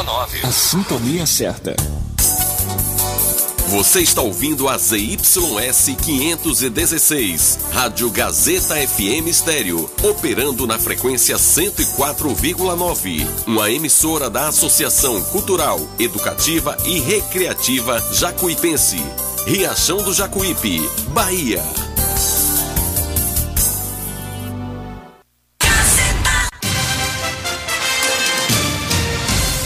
104,9. A sintonia certa. Você está ouvindo a ZYS 516, Rádio Gazeta FM Estéreo, operando na frequência 104,9. Uma emissora da Associação Cultural, Educativa e Recreativa Jacuipense. Riachão do Jacuípe, Bahia.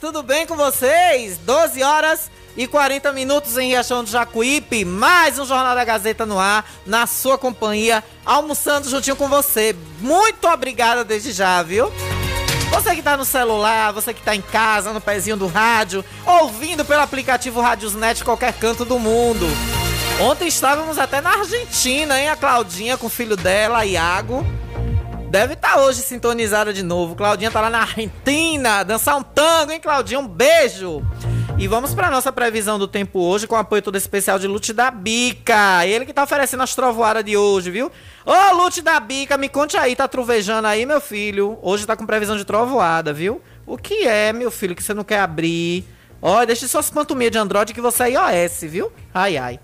Tudo bem com vocês? 12 horas e 40 minutos em Riachão do Jacuípe. Mais um Jornal da Gazeta no ar, na sua companhia, almoçando juntinho com você. Muito obrigada desde já, viu? Você que tá no celular, você que tá em casa, no pezinho do rádio, ouvindo pelo aplicativo Radiosnet qualquer canto do mundo. Ontem estávamos até na Argentina, hein? A Claudinha com o filho dela, Iago. Deve estar tá hoje sintonizada de novo. Claudinha tá lá na Argentina, dançar um tango, hein, Claudinha? Um beijo! E vamos para nossa previsão do tempo hoje com apoio todo especial de Lute da Bica. Ele que tá oferecendo as trovoadas de hoje, viu? Ô, Lute da Bica, me conte aí, tá trovejando aí, meu filho? Hoje tá com previsão de trovoada, viu? O que é, meu filho, que você não quer abrir? Ó, deixa suas panturminhas de Android que você é iOS, viu? Ai, ai.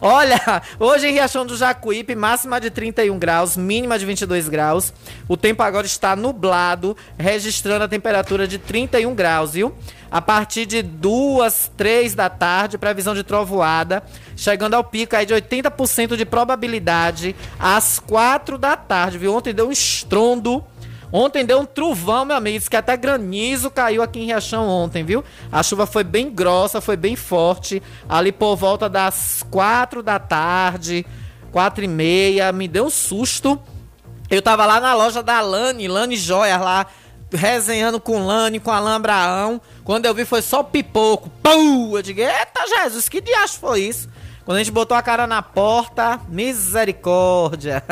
Olha, hoje em Riachão do Jacuípe, máxima de 31 graus, mínima de 22 graus. O tempo agora está nublado, registrando a temperatura de 31 graus, viu? A partir de 2, 3 da tarde, previsão de trovoada, chegando ao pico aí de 80% de probabilidade às 4 da tarde, viu? Ontem deu um estrondo Ontem deu um trovão, meu amigo. Diz que até granizo caiu aqui em Riachão ontem, viu? A chuva foi bem grossa, foi bem forte. Ali por volta das quatro da tarde, quatro e meia. Me deu um susto. Eu tava lá na loja da Lani, Lani Joias lá, resenhando com Lani, com Alain Abraão. Quando eu vi foi só pipoco. Pum! Eu digo, eita Jesus, que diacho foi isso? Quando a gente botou a cara na porta, misericórdia.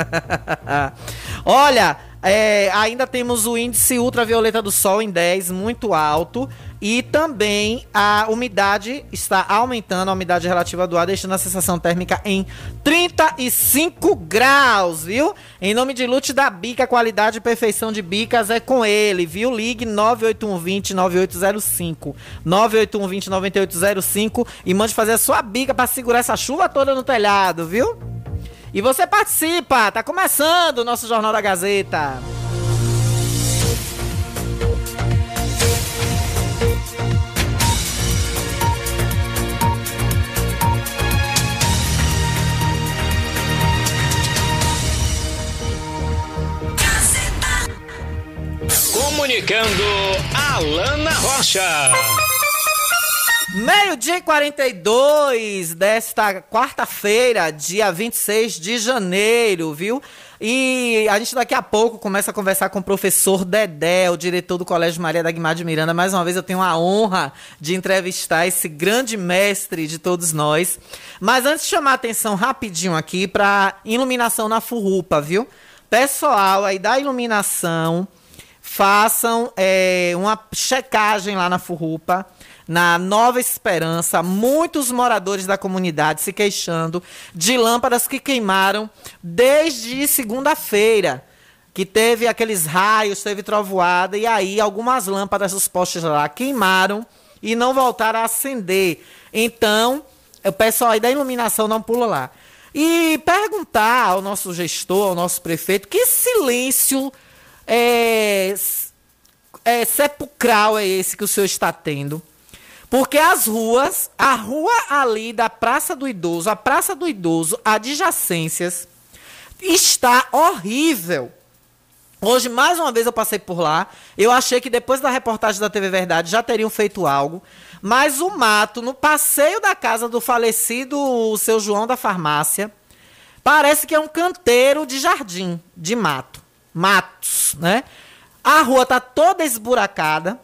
Olha, é, ainda temos o índice ultravioleta do Sol em 10, muito alto. E também a umidade está aumentando, a umidade relativa do ar, deixando a sensação térmica em 35 graus, viu? Em nome de Lute da Bica, qualidade e perfeição de bicas é com ele, viu? Ligue 98120 9805. 98120 9805 e mande fazer a sua bica para segurar essa chuva toda no telhado, viu? E você participa, tá começando o nosso Jornal da Gazeta. Comunicando Alana Rocha. Meio-dia e 42 desta quarta-feira, dia 26 de janeiro, viu? E a gente daqui a pouco começa a conversar com o professor Dedé, o diretor do Colégio Maria da Guimar de Miranda. Mais uma vez eu tenho a honra de entrevistar esse grande mestre de todos nós. Mas antes de chamar a atenção rapidinho aqui para iluminação na Furrupa, viu? Pessoal aí da iluminação, façam é, uma checagem lá na Furrupa na Nova Esperança, muitos moradores da comunidade se queixando de lâmpadas que queimaram desde segunda-feira. Que teve aqueles raios, teve trovoada, e aí algumas lâmpadas dos postes lá queimaram e não voltaram a acender. Então, o pessoal aí da iluminação não pula lá. E perguntar ao nosso gestor, ao nosso prefeito, que silêncio é, é, sepulcral é esse que o senhor está tendo? Porque as ruas, a rua ali da Praça do Idoso, a Praça do Idoso, adjacências, está horrível. Hoje, mais uma vez, eu passei por lá. Eu achei que depois da reportagem da TV Verdade já teriam feito algo. Mas o mato, no passeio da casa do falecido seu João da farmácia, parece que é um canteiro de jardim, de mato. Matos, né? A rua tá toda esburacada.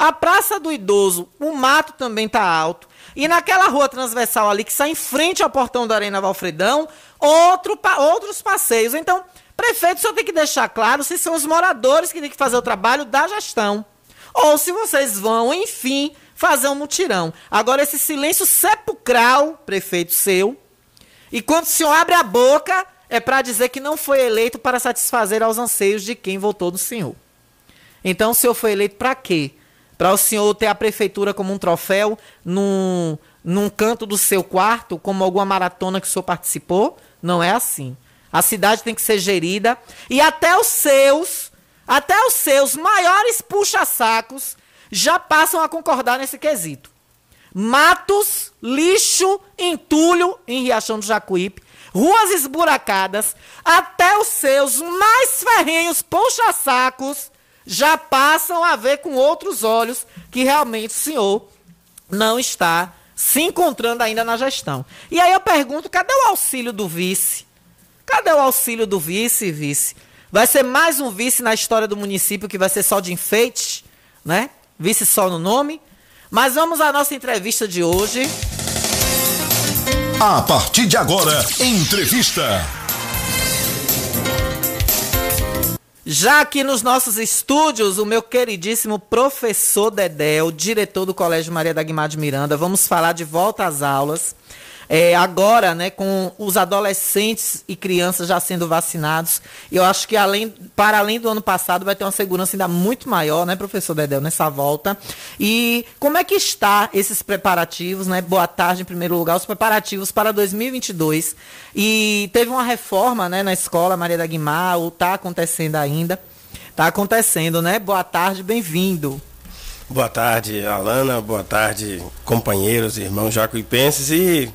A Praça do Idoso, o mato também tá alto. E naquela rua transversal ali, que sai em frente ao portão da Arena Valfredão, outro, outros passeios. Então, prefeito só tem que deixar claro se são os moradores que têm que fazer o trabalho da gestão. Ou se vocês vão, enfim, fazer um mutirão. Agora, esse silêncio sepulcral, prefeito seu, e quando o senhor abre a boca, é para dizer que não foi eleito para satisfazer aos anseios de quem votou no senhor. Então, o senhor foi eleito para quê? Para o senhor ter a prefeitura como um troféu num, num canto do seu quarto, como alguma maratona que o senhor participou? Não é assim. A cidade tem que ser gerida e até os seus, até os seus maiores puxa-sacos já passam a concordar nesse quesito. Matos, lixo, entulho em Riachão do Jacuípe, ruas esburacadas, até os seus mais ferrenhos puxa-sacos já passam a ver com outros olhos que realmente o senhor não está se encontrando ainda na gestão. E aí eu pergunto, cadê o auxílio do vice? Cadê o auxílio do vice, vice? Vai ser mais um vice na história do município que vai ser só de enfeite, né? Vice só no nome. Mas vamos à nossa entrevista de hoje. A partir de agora, entrevista. Já aqui nos nossos estúdios, o meu queridíssimo professor Dedé, o diretor do Colégio Maria da Guimar de Miranda, vamos falar de volta às aulas. É, agora, né, com os adolescentes e crianças já sendo vacinados, eu acho que além, para além do ano passado vai ter uma segurança ainda muito maior, né, professor Dedel, nessa volta. E como é que está esses preparativos, né? Boa tarde, em primeiro lugar, os preparativos para 2022. E teve uma reforma, né, na escola Maria da Guimar, ou está acontecendo ainda. Está acontecendo, né? Boa tarde, bem-vindo. Boa tarde, Alana. Boa tarde, companheiros, irmãos jacuipenses e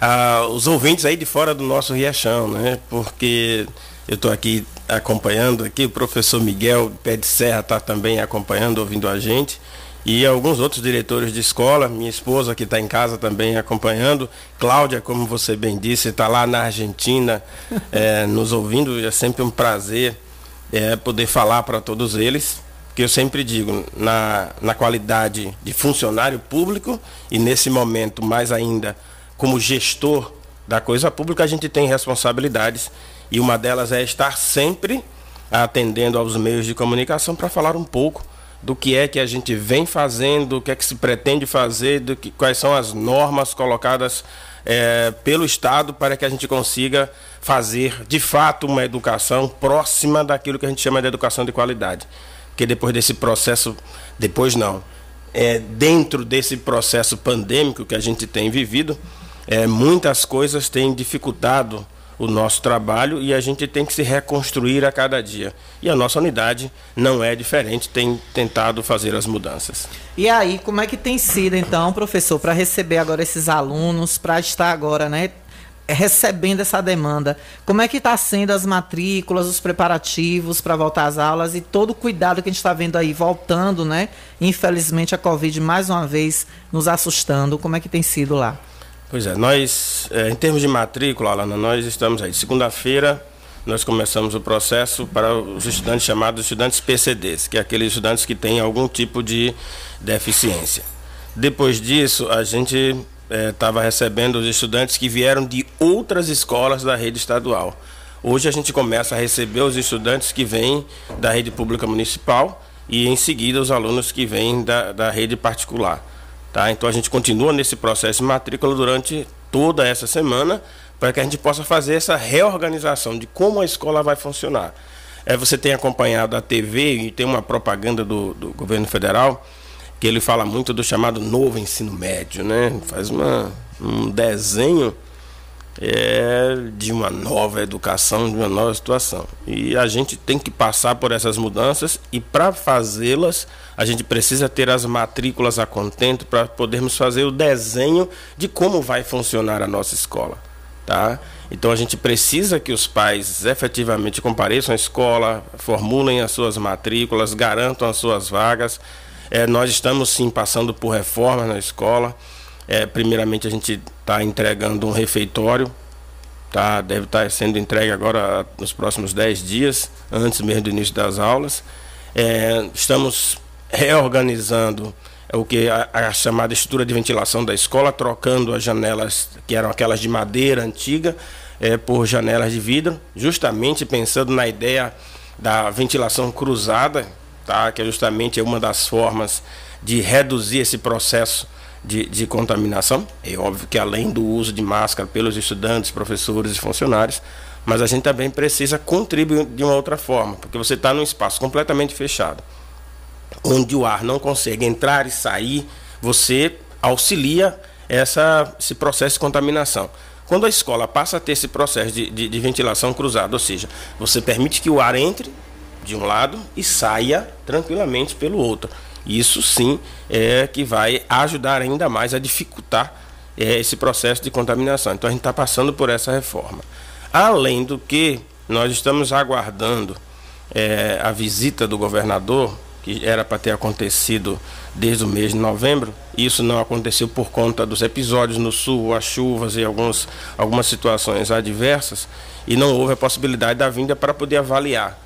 ah, os ouvintes aí de fora do nosso Riachão, né? Porque eu estou aqui acompanhando aqui, o professor Miguel Pé de Serra está também acompanhando, ouvindo a gente. E alguns outros diretores de escola, minha esposa que está em casa também acompanhando, Cláudia, como você bem disse, está lá na Argentina é, nos ouvindo, é sempre um prazer é, poder falar para todos eles, que eu sempre digo, na, na qualidade de funcionário público e nesse momento mais ainda como gestor da coisa pública, a gente tem responsabilidades e uma delas é estar sempre atendendo aos meios de comunicação para falar um pouco do que é que a gente vem fazendo, o que é que se pretende fazer, do que, quais são as normas colocadas é, pelo Estado para que a gente consiga fazer de fato uma educação próxima daquilo que a gente chama de educação de qualidade. Porque depois desse processo, depois não, é, dentro desse processo pandêmico que a gente tem vivido, é, muitas coisas têm dificultado o nosso trabalho e a gente tem que se reconstruir a cada dia. E a nossa unidade não é diferente, tem tentado fazer as mudanças. E aí, como é que tem sido então, professor, para receber agora esses alunos, para estar agora, né, recebendo essa demanda? Como é que está sendo as matrículas, os preparativos para voltar às aulas e todo o cuidado que a gente está vendo aí voltando, né? Infelizmente a Covid mais uma vez nos assustando. Como é que tem sido lá? Pois é, nós, é, em termos de matrícula, Alana, nós estamos aí. Segunda-feira, nós começamos o processo para os estudantes chamados estudantes PCDs, que é aqueles estudantes que têm algum tipo de deficiência. Depois disso, a gente estava é, recebendo os estudantes que vieram de outras escolas da rede estadual. Hoje a gente começa a receber os estudantes que vêm da rede pública municipal e em seguida os alunos que vêm da, da rede particular. Tá? Então a gente continua nesse processo de matrícula durante toda essa semana para que a gente possa fazer essa reorganização de como a escola vai funcionar. É, você tem acompanhado a TV e tem uma propaganda do, do governo federal que ele fala muito do chamado novo ensino médio, né? Faz uma, um desenho é de uma nova educação, de uma nova situação. E a gente tem que passar por essas mudanças e para fazê-las, a gente precisa ter as matrículas a contento para podermos fazer o desenho de como vai funcionar a nossa escola, tá? Então a gente precisa que os pais efetivamente compareçam à escola, formulem as suas matrículas, garantam as suas vagas. É, nós estamos sim passando por reformas na escola. É, primeiramente a gente está entregando um refeitório, tá? deve estar tá sendo entregue agora nos próximos 10 dias, antes mesmo do início das aulas. É, estamos reorganizando o que a, a, chamada estrutura de ventilação da escola, trocando as janelas que eram aquelas de madeira antiga é, por janelas de vidro, justamente pensando na ideia da ventilação cruzada, tá? que é justamente uma das formas de reduzir esse processo de, de contaminação. É óbvio que além do uso de máscara pelos estudantes, professores e funcionários, mas a gente também precisa contribuir de uma outra forma, porque você está num espaço completamente fechado, onde o ar não consegue entrar e sair, você auxilia essa, esse processo de contaminação. Quando a escola passa a ter esse processo de, de, de ventilação cruzada, ou seja, você permite que o ar entre de um lado e saia tranquilamente pelo outro. Isso sim é que vai ajudar ainda mais a dificultar é, esse processo de contaminação. Então a gente está passando por essa reforma. Além do que, nós estamos aguardando é, a visita do governador, que era para ter acontecido desde o mês de novembro. Isso não aconteceu por conta dos episódios no sul, as chuvas e alguns, algumas situações adversas, e não houve a possibilidade da vinda para poder avaliar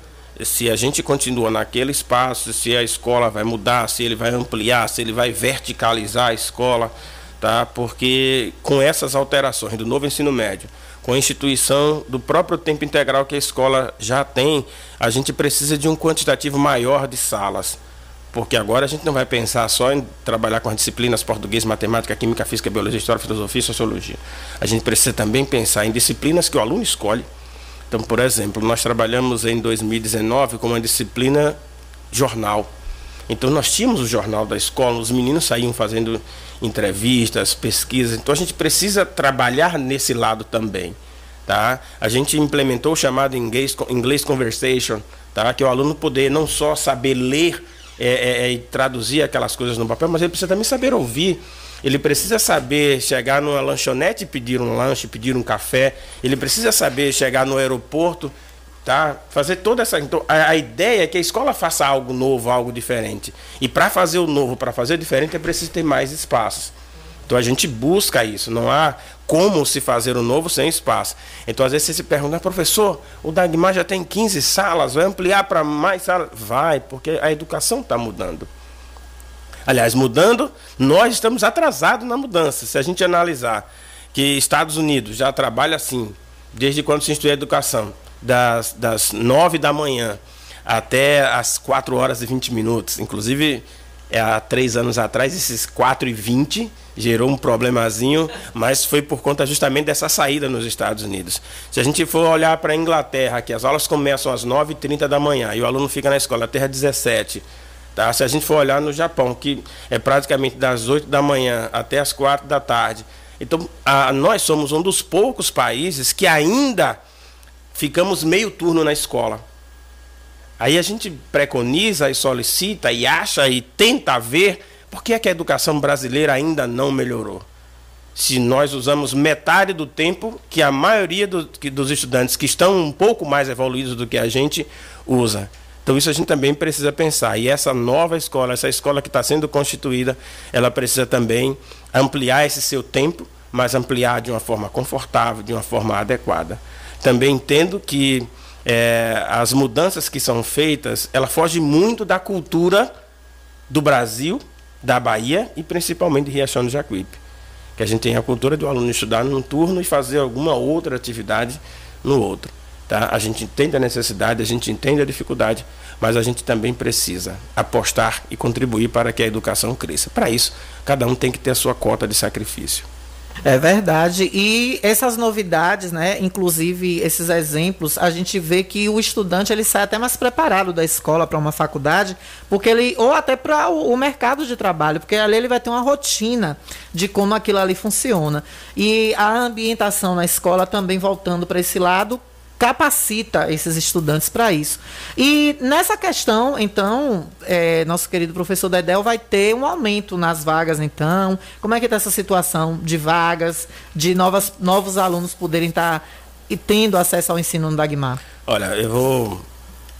se a gente continua naquele espaço, se a escola vai mudar, se ele vai ampliar, se ele vai verticalizar a escola, tá? Porque com essas alterações do novo ensino médio, com a instituição do próprio tempo integral que a escola já tem, a gente precisa de um quantitativo maior de salas. Porque agora a gente não vai pensar só em trabalhar com as disciplinas português, matemática, química, física, biologia, história, filosofia e sociologia. A gente precisa também pensar em disciplinas que o aluno escolhe então, por exemplo, nós trabalhamos em 2019 com uma disciplina jornal. Então, nós tínhamos o jornal da escola, os meninos saíam fazendo entrevistas, pesquisas. Então, a gente precisa trabalhar nesse lado também. Tá? A gente implementou o chamado inglês, inglês conversation, tá? que é o aluno poder não só saber ler é, é, e traduzir aquelas coisas no papel, mas ele precisa também saber ouvir ele precisa saber chegar numa lanchonete e pedir um lanche, pedir um café, ele precisa saber chegar no aeroporto, tá? Fazer toda essa. Então, a, a ideia é que a escola faça algo novo, algo diferente. E para fazer o novo, para fazer o diferente, é preciso ter mais espaços. Então a gente busca isso, não há como se fazer o novo sem espaço. Então às vezes você se pergunta, professor, o Dagmar já tem 15 salas, vai ampliar para mais salas? Vai, porque a educação está mudando. Aliás, mudando, nós estamos atrasados na mudança. Se a gente analisar que Estados Unidos já trabalha assim, desde quando se institui a educação, das, das 9 da manhã até as 4 horas e 20 minutos. Inclusive, é, há três anos atrás, esses 4 e 20 gerou um problemazinho, mas foi por conta justamente dessa saída nos Estados Unidos. Se a gente for olhar para a Inglaterra, que as aulas começam às 9h30 da manhã e o aluno fica na escola até às 17 Tá? Se a gente for olhar no Japão, que é praticamente das 8 da manhã até as 4 da tarde. Então, a, nós somos um dos poucos países que ainda ficamos meio turno na escola. Aí a gente preconiza e solicita e acha e tenta ver por que, é que a educação brasileira ainda não melhorou. Se nós usamos metade do tempo que a maioria do, que, dos estudantes que estão um pouco mais evoluídos do que a gente usa. Então isso a gente também precisa pensar. E essa nova escola, essa escola que está sendo constituída, ela precisa também ampliar esse seu tempo, mas ampliar de uma forma confortável, de uma forma adequada. Também entendo que é, as mudanças que são feitas, ela foge muito da cultura do Brasil, da Bahia e principalmente de Riachão do Jacuípe. Que a gente tem a cultura do aluno estudar num turno e fazer alguma outra atividade no outro. Tá? A gente entende a necessidade, a gente entende a dificuldade, mas a gente também precisa apostar e contribuir para que a educação cresça. Para isso, cada um tem que ter a sua cota de sacrifício. É verdade. E essas novidades, né, inclusive esses exemplos, a gente vê que o estudante ele sai até mais preparado da escola para uma faculdade, porque ele ou até para o, mercado de trabalho, porque ali ele vai ter uma rotina de como aquilo ali funciona. E a ambientação na escola também voltando para esse lado capacita esses estudantes para isso. E nessa questão, então, é, nosso querido professor Dedel vai ter um aumento nas vagas, então. Como é que está essa situação de vagas, de novas, novos alunos poderem estar tá, e tendo acesso ao ensino no Dagmar? Olha, eu vou.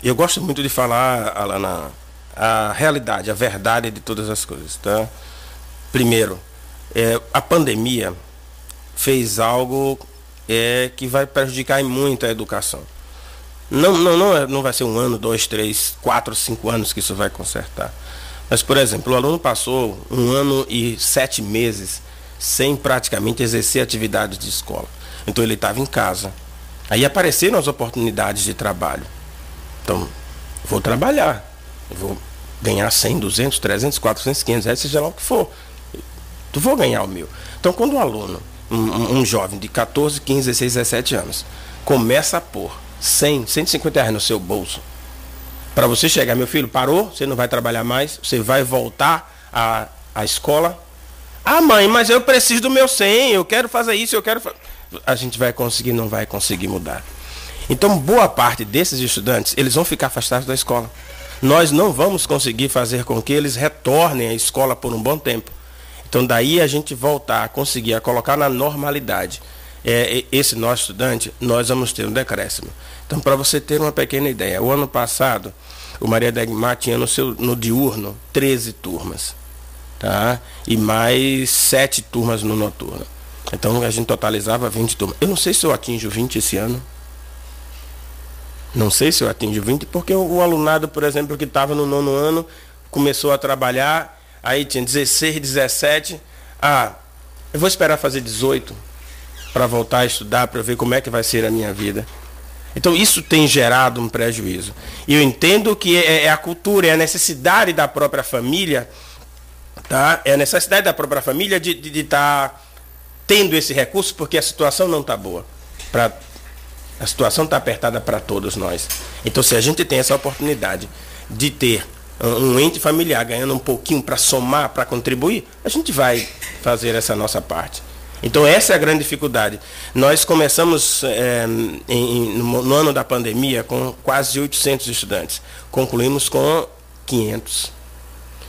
Eu gosto muito de falar, Alana, a realidade, a verdade de todas as coisas, tá? Primeiro, é, a pandemia fez algo é, que vai prejudicar muito a educação. Não, não, não, é, não vai ser um ano, dois, três, quatro, cinco anos que isso vai consertar. Mas, por exemplo, o aluno passou um ano e sete meses sem praticamente exercer atividades de escola. Então ele estava em casa. Aí apareceram as oportunidades de trabalho. Então, vou trabalhar. vou ganhar 100, 200, 300, 400, 500 reais, seja lá o que for. Tu vou ganhar o meu. Então, quando o aluno um, um, jovem de 14, 15, 16, 17 anos começa a pôr 100, 150 reais no seu bolso, para você chegar, meu filho, parou, você não vai trabalhar mais, você vai voltar à, à escola. Ah, mãe, mas eu preciso do meu 100, eu quero fazer isso, eu quero. A gente vai conseguir, não vai conseguir mudar. Então, boa parte desses estudantes, eles vão ficar afastados da escola. Nós não vamos conseguir fazer com que eles retornem à escola por um bom tempo. Então daí a gente voltar a conseguir a colocar na normalidade é, esse nosso estudante, nós vamos ter um decréscimo. Então, para você ter uma pequena ideia, o ano passado, o Maria Degmar tinha no, seu, no diurno 13 turmas. Tá? E mais 7 turmas no noturno. Então a gente totalizava 20 turmas. Eu não sei se eu atinjo 20 esse ano. Não sei se eu atinjo 20, porque o, o alunado, por exemplo, que estava no nono ano, começou a trabalhar Aí tinha 16, 17. Ah, eu vou esperar fazer 18 para voltar a estudar, para ver como é que vai ser a minha vida. Então isso tem gerado um prejuízo. E eu entendo que é, é a cultura, é a necessidade da própria família, tá? É a necessidade da própria família de estar de, de tá tendo esse recurso, porque a situação não está boa. Pra, a situação está apertada para todos nós. Então se a gente tem essa oportunidade de ter um ente familiar ganhando um pouquinho para somar, para contribuir, a gente vai fazer essa nossa parte. Então essa é a grande dificuldade. Nós começamos é, em, no ano da pandemia com quase 800 estudantes. Concluímos com 500.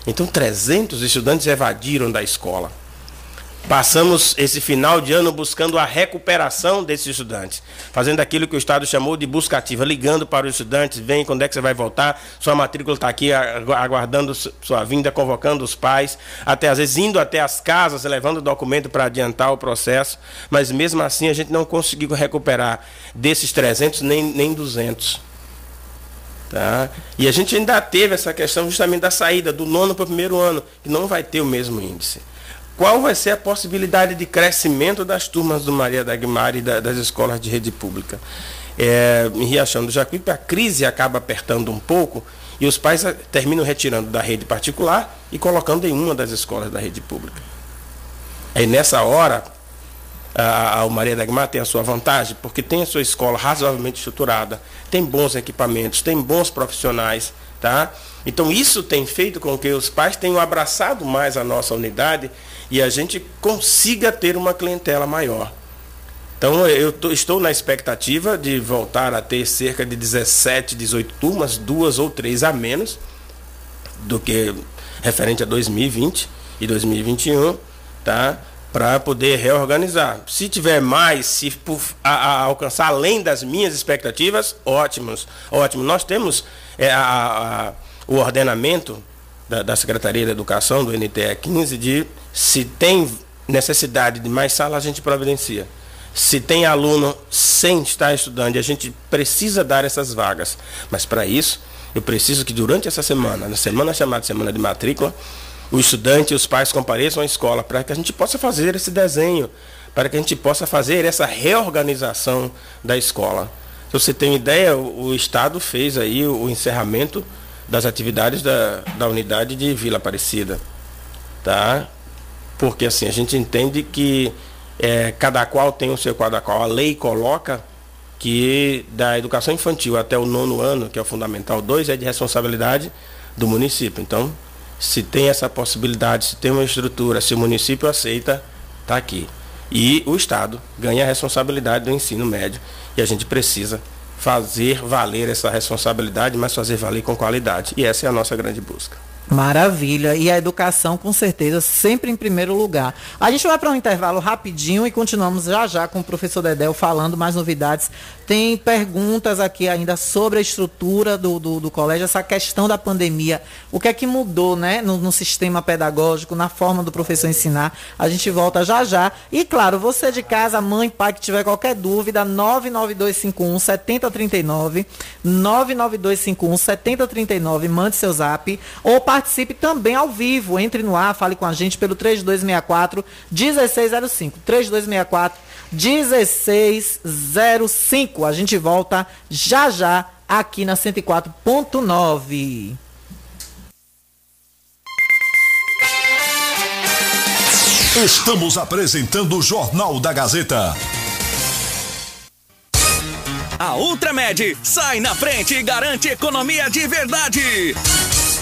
Então 300 estudantes evadiram da escola. Passamos esse final de ano buscando a recuperação desses estudantes, fazendo aquilo que o Estado chamou de busca ativa, ligando para os estudantes, vem, quando é que você vai voltar, sua matrícula está aqui aguardando sua vinda, convocando os pais, até às vezes indo até as casas, levando documento para adiantar o processo, mas mesmo assim a gente não conseguiu recuperar desses 300 nem, nem 200. Tá? E a gente ainda teve essa questão justamente da saída do nono para o primeiro ano, que não vai ter o mesmo índice qual vai ser a possibilidade de crescimento das turmas do Maria da e da, das escolas de rede pública. É, em Riachão do Jacuípe, a crise acaba apertando um pouco e os pais terminam retirando da rede particular e colocando em uma das escolas da rede pública. Aí nessa hora, a, a Maria da tem a sua vantagem, porque tem a sua escola razoavelmente estruturada, tem bons equipamentos, tem bons profissionais, tá? Então isso tem feito com que os pais tenham abraçado mais a nossa unidade e a gente consiga ter uma clientela maior. Então eu tô, estou na expectativa de voltar a ter cerca de 17, 18 turmas, duas ou três a menos do que referente a 2020 e 2021, tá? Para poder reorganizar. Se tiver mais, se a, a alcançar além das minhas expectativas, ótimos, ótimo. Nós temos é, a, a, o ordenamento da, da Secretaria da Educação, do NTE 15, de se tem necessidade de mais sala, a gente providencia. Se tem aluno sem estar estudando, a gente precisa dar essas vagas. Mas para isso, eu preciso que durante essa semana, na semana chamada Semana de Matrícula, o estudante e os pais compareçam à escola para que a gente possa fazer esse desenho, para que a gente possa fazer essa reorganização da escola. Se você tem ideia, o, Estado fez aí o encerramento das atividades da, da unidade de Vila Aparecida. Tá? Porque assim, a gente entende que é, cada qual tem o seu cada qual. A lei coloca que da educação infantil até o nono ano, que é o fundamental 2, é de responsabilidade do município. Então, se tem essa possibilidade, se tem uma estrutura, se o município aceita, está aqui. E o Estado ganha a responsabilidade do ensino médio e a gente precisa fazer valer essa responsabilidade, mas fazer valer com qualidade. E essa é a nossa grande busca. Maravilha. E a educação, com certeza, sempre em primeiro lugar. A gente vai para um intervalo rapidinho e continuamos já já com o professor Dedel falando mais novidades. Tem perguntas aqui ainda sobre a estrutura do, do, do colégio, essa questão da pandemia. O que é que mudou né, no, no, sistema pedagógico, na forma do professor ensinar? A gente volta já já. E claro, você de casa, mãe, pai, que tiver qualquer dúvida, 99251 7039, 99251 7039, mande seu zap ou participe também ao vivo. Entre no ar, fale com a gente pelo 3264 1605. 3264 1605. A gente volta já já aqui na 104.9. Estamos apresentando o Jornal da Gazeta. A Ultramed sai na frente e garante economia de verdade.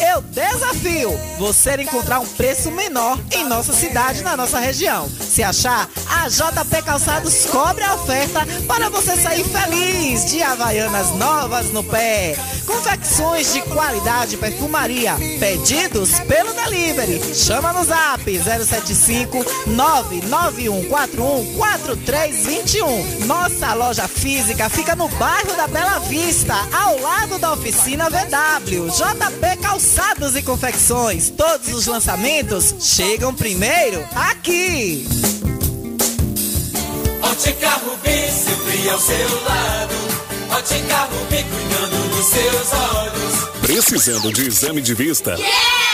Eu desafio você encontrar um preço menor em nossa cidade, na nossa região. Se achar, a JP Calçados cobre a oferta para você sair feliz de Havaianas novas no pé. Confecções de qualidade perfumaria. Pedidos pelo delivery. Chama no zap 075 99141 4321. Nossa loja física fica no bairro da Bela Vista, ao lado da oficina VW. JP Calçados e Confecções. Todos os lançamentos chegam primeiro aqui. Ótica Rubi, sempre ao seu lado. Ótica Rubi, cuidando dos seus olhos. Precisando de exame de vista? Yeah!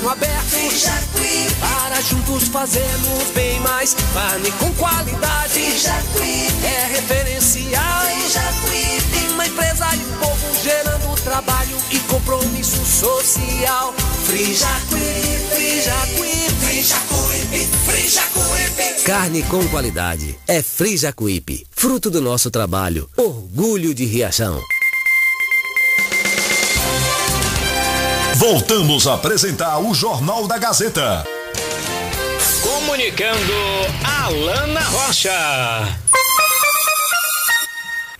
caminho aberto. Frijacuípe, para juntos fazermos bem mais. Carne com qualidade, Frijacuípe, é referencial. Frijacuípe, uma empresa e um povo gerando trabalho e compromisso social. Frijacuípe, Frijacuípe, Frijacuípe, Frijacuípe. Carne com qualidade é Frijacuípe, fruto do nosso trabalho, orgulho de Riachão. Voltamos a apresentar o Jornal da Gazeta. Comunicando Alana Rocha.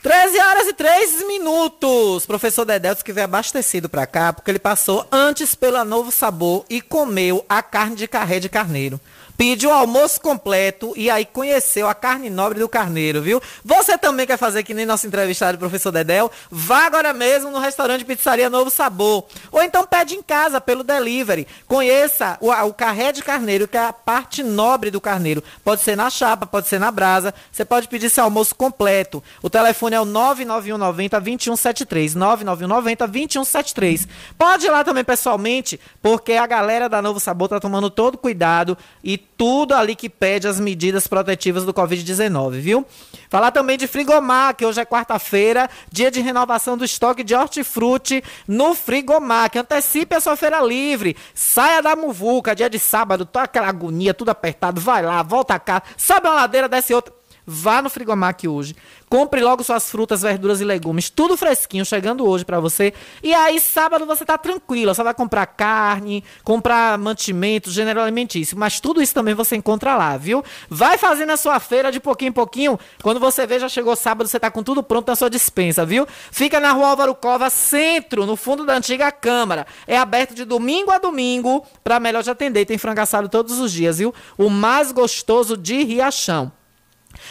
13 horas e 3 minutos. Professor Dedelto que veio abastecido pra cá, porque ele passou antes pela Novo Sabor e comeu a carne de carré de carneiro pediu o almoço completo e aí conheceu a carne nobre do carneiro, viu? Você também quer fazer que nem nosso entrevistado, professor Dedel? Vá agora mesmo no restaurante Pizzaria Novo Sabor. Ou então pede em casa pelo delivery. Conheça o, o carré de carneiro, que é a parte nobre do carneiro. Pode ser na chapa, pode ser na brasa. Você pode pedir seu almoço completo. O telefone é o 99190 2173. 99190 2173. Pode ir lá também pessoalmente, porque a galera da Novo Sabor tá tomando todo cuidado e tudo ali que pede as medidas protetivas do Covid-19, viu? Falar também de Frigomar, que hoje é quarta-feira, dia de renovação do estoque de hortifruti no Frigomar, que antecipe a sua feira livre. Saia da muvuca, dia de sábado, toda aquela agonia, tudo apertado, vai lá, volta cá, sobe uma ladeira, desce outra. Vá no Frigomac hoje. Compre logo suas frutas, verduras e legumes, tudo fresquinho, chegando hoje para você. E aí, sábado, você tá tranquilo. Você vai comprar carne, comprar mantimentos, gênero alimentício. Mas tudo isso também você encontra lá, viu? Vai fazendo a sua feira de pouquinho em pouquinho. Quando você vê, já chegou sábado, você tá com tudo pronto na sua dispensa, viu? Fica na rua Álvaro Cova, centro, no fundo da antiga Câmara. É aberto de domingo a domingo para melhor te atender. Tem frangaçado todos os dias, viu? O mais gostoso de Riachão.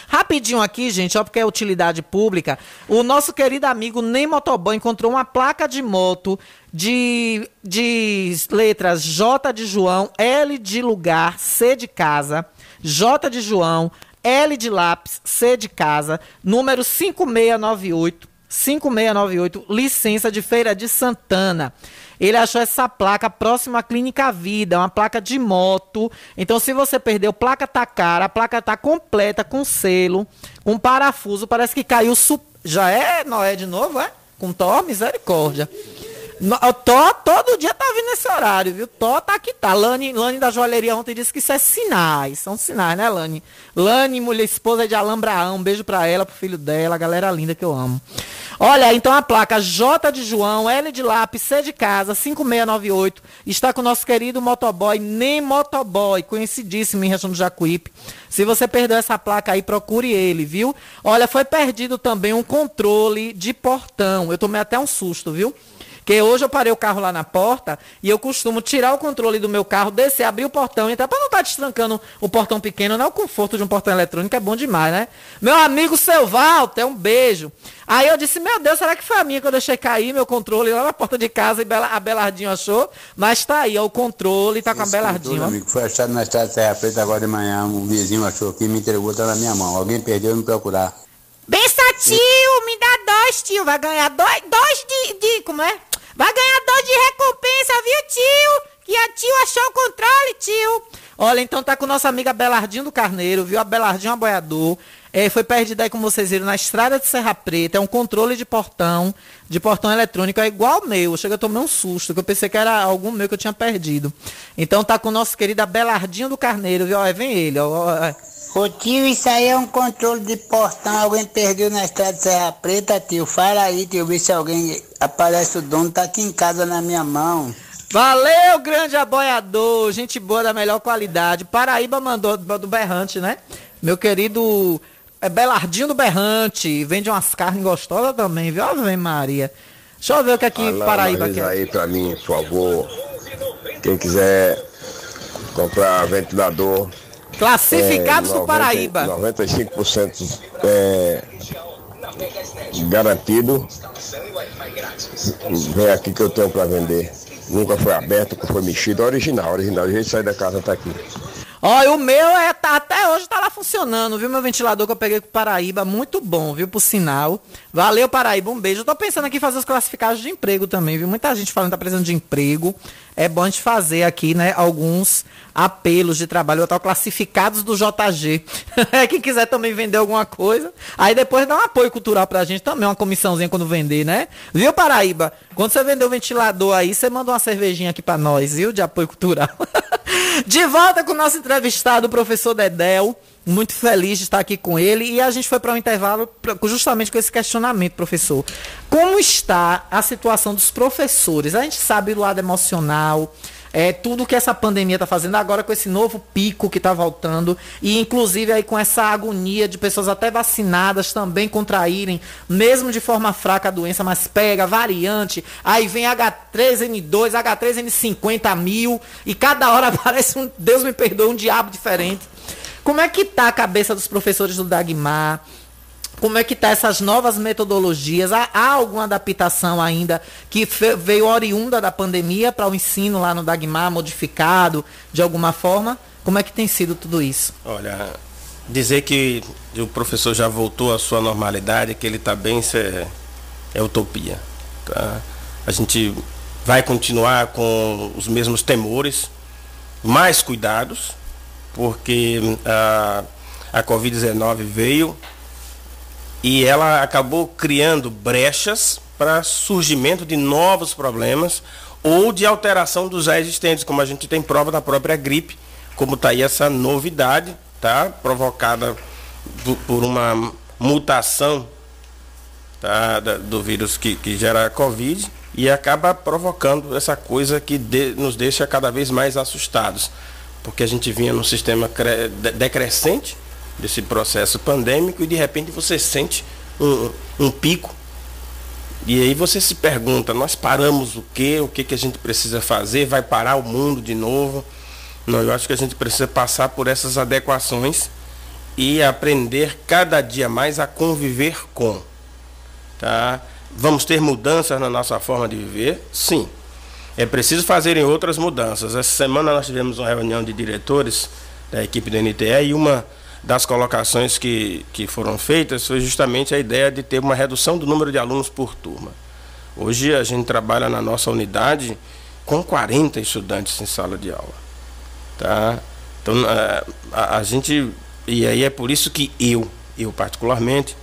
Rapidinho aqui, gente, ó, porque é utilidade pública. O nosso querido amigo Ney Motoban encontrou uma placa de moto de, de letras J de João, L de lugar, C de casa, J de João, L de lápis, C de casa, número 5698. 5698, licença de Feira de Santana. Ele achou essa placa próxima à Clínica Vida, uma placa de moto. Então, se você perdeu, placa tá cara, a placa tá completa, com selo, com parafuso, parece que caiu. Su... Já é Noé de novo, é? Com Thor, misericórdia. O Tó todo dia tá vindo nesse horário, viu? Tó tá aqui, tá. Lani, Lani da joalheria ontem disse que isso é sinais. São sinais, né, Lani? Lani, mulher esposa de Alambraão. Um beijo pra ela, pro filho dela, galera linda que eu amo. Olha, então a placa J de João, L de lápis, C de casa, 5698. Está com o nosso querido motoboy, nem motoboy, conhecidíssimo em região do Jacuípe. Se você perdeu essa placa aí, procure ele, viu? Olha, foi perdido também um controle de portão. Eu tomei até um susto, viu? Porque hoje eu parei o carro lá na porta e eu costumo tirar o controle do meu carro, descer, abrir o portão e entrar para não estar tá destrancando o portão pequeno, não é o conforto de um portão eletrônico, é bom demais, né? Meu amigo seu Walter, um beijo. Aí eu disse, meu Deus, será que foi a minha que eu deixei cair meu controle lá na porta de casa e a Belardinho achou? Mas tá aí, ó, o controle tá com a Belardinho. amigo, foi achado na estrada de Serra Preta agora de manhã, um vizinho achou aqui e me entregou, tá na minha mão. Alguém perdeu e me procurar. Bença, tio, me dá dois, tio, vai ganhar dois, dois de, de, como é? Vai ganhar dois de recompensa, viu, tio? Que a tio achou o controle, tio. Olha, então tá com nossa amiga Belardinho do Carneiro, viu? A Belardinho Aboiador. É, foi perdida aí, como vocês viram, na estrada de Serra Preta. É um controle de portão, de portão eletrônico. É igual o meu. Chega a tomar um susto, que eu pensei que era algum meu que eu tinha perdido. Então tá com o nosso querido Belardinho do Carneiro, viu? Ó, vem ele, ó. Ô tio, isso aí é um controle de portão. Alguém perdeu na estrada de Serra Preta, tio. Fala aí, tio, ver se alguém aparece o dono. Tá aqui em casa na minha mão. Valeu, grande aboiador. Gente boa da melhor qualidade. Paraíba mandou do Berrante, né? Meu querido é Belardinho do Berrante. Vende umas carnes gostosas também, viu? Ave Maria. Deixa eu ver o que aqui Alana, Paraíba quer. aí pra mim, por favor. Quem quiser comprar ventilador Classificados é, 90, do Paraíba. 95% é, garantido. Vem aqui que eu tenho para vender. Nunca foi aberto, nunca foi mexido. Original, original. O jeito de sair da casa tá aqui. Olha, o meu é, tá, até hoje tá lá funcionando, viu? Meu ventilador que eu peguei com Paraíba, muito bom, viu? Por sinal. Valeu, Paraíba, um beijo. Eu tô pensando aqui em fazer os classificados de emprego também, viu? Muita gente falando que tá precisando de emprego. É bom a gente fazer aqui, né, alguns apelos de trabalho, tal classificados do JG. Quem quiser também vender alguma coisa, aí depois dá um apoio cultural pra gente também, uma comissãozinha quando vender, né? Viu, Paraíba? Quando você vender o ventilador aí, você manda uma cervejinha aqui pra nós, viu? De apoio cultural. de volta com o nosso entrevistado, o professor Dedel. Muito feliz de estar aqui com ele. E a gente foi para um intervalo justamente com esse questionamento, professor. Como está a situação dos professores? A gente sabe do lado emocional, é, tudo que essa pandemia está fazendo agora com esse novo pico que está voltando e inclusive aí com essa agonia de pessoas até vacinadas também contraírem, mesmo de forma fraca a doença, mas pega variante, aí vem H3N2, H3N50 mil e cada hora aparece um, Deus me perdoe, um diabo diferente. Como é que tá a cabeça dos professores do Dagmar? Como é que tá essas novas metodologias? Há, há alguma adaptação ainda que veio oriunda da pandemia para o ensino lá no Dagmar, modificado de alguma forma? Como é que tem sido tudo isso? Olha, dizer que o professor já voltou à sua normalidade, que ele está bem, isso é, é utopia. Tá? A gente vai continuar com os mesmos temores, mais cuidados, porque a, a Covid-19 veio e ela acabou criando brechas para surgimento de novos problemas ou de alteração dos já existentes, como a gente tem prova da própria gripe, como está aí essa novidade, tá? provocada por uma mutação tá? do vírus que, que gera a Covid e acaba provocando essa coisa que de, nos deixa cada vez mais assustados porque a gente vinha num sistema decrescente desse processo pandêmico e de repente você sente um, um pico. E aí você se pergunta, nós paramos o quê? O que, que a gente precisa fazer? Vai parar o mundo de novo? Não, eu acho que a gente precisa passar por essas adequações e aprender cada dia mais a conviver com. Tá? Vamos ter mudanças na nossa forma de viver? Sim. É preciso fazerem outras mudanças. Essa semana nós tivemos uma reunião de diretores da equipe do NTE e uma das colocações que, que foram feitas foi justamente a ideia de ter uma redução do número de alunos por turma. Hoje a gente trabalha na nossa unidade com 40 estudantes em sala de aula. Tá? Então a, a, a gente. E aí é por isso que eu, eu particularmente,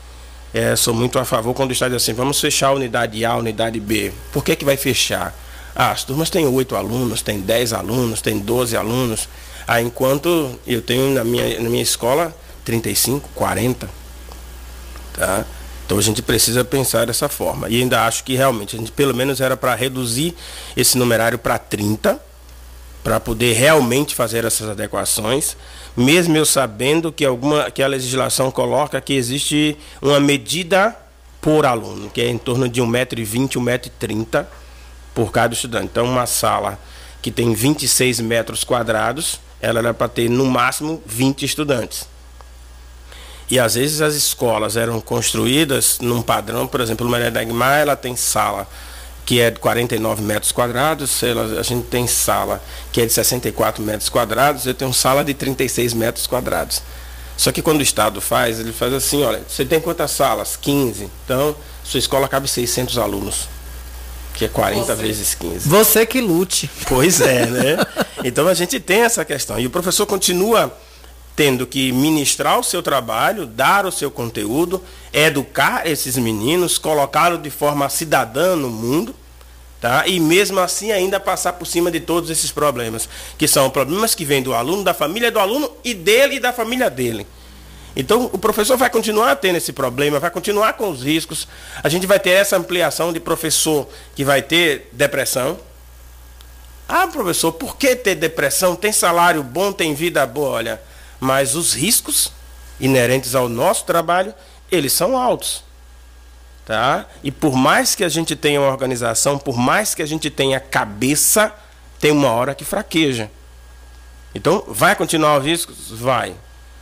é, sou muito a favor quando está dizendo assim, vamos fechar a unidade A, a unidade B. Por que, que vai fechar? Ah, as turmas têm oito alunos, tem dez alunos, tem doze alunos. Ah, enquanto eu tenho na minha, na minha escola 35, 40. Tá? Então a gente precisa pensar dessa forma. E ainda acho que realmente a gente pelo menos era para reduzir esse numerário para 30, para poder realmente fazer essas adequações, mesmo eu sabendo que alguma que a legislação coloca que existe uma medida por aluno, que é em torno de 1,20m, 1,30m por cada estudante. Então, uma sala que tem 26 metros quadrados, ela era para ter no máximo 20 estudantes. E às vezes as escolas eram construídas num padrão, por exemplo, Maria Dagmar, ela tem sala que é de 49 metros quadrados, ela, a gente tem sala que é de 64 metros quadrados, eu tenho sala de 36 metros quadrados. Só que quando o Estado faz, ele faz assim, olha, você tem quantas salas? 15. Então, sua escola cabe 600 alunos que é 40 Você. vezes 15. Você que lute. Pois é, né? Então a gente tem essa questão. E o professor continua tendo que ministrar o seu trabalho, dar o seu conteúdo, educar esses meninos, colocá-los de forma cidadã no mundo, tá? E mesmo assim ainda passar por cima de todos esses problemas, que são problemas que vêm do aluno, da família do aluno e dele e da família dele. Então, o professor vai continuar tendo esse problema, vai continuar com os riscos. A gente vai ter essa ampliação de professor que vai ter depressão. Ah, professor, por que ter depressão? Tem salário bom, tem vida boa, olha. Mas os riscos inerentes ao nosso trabalho, eles são altos. Tá? E por mais que a gente tenha uma organização, por mais que a gente tenha cabeça, tem uma hora que fraqueja. Então, vai continuar os riscos? Vai.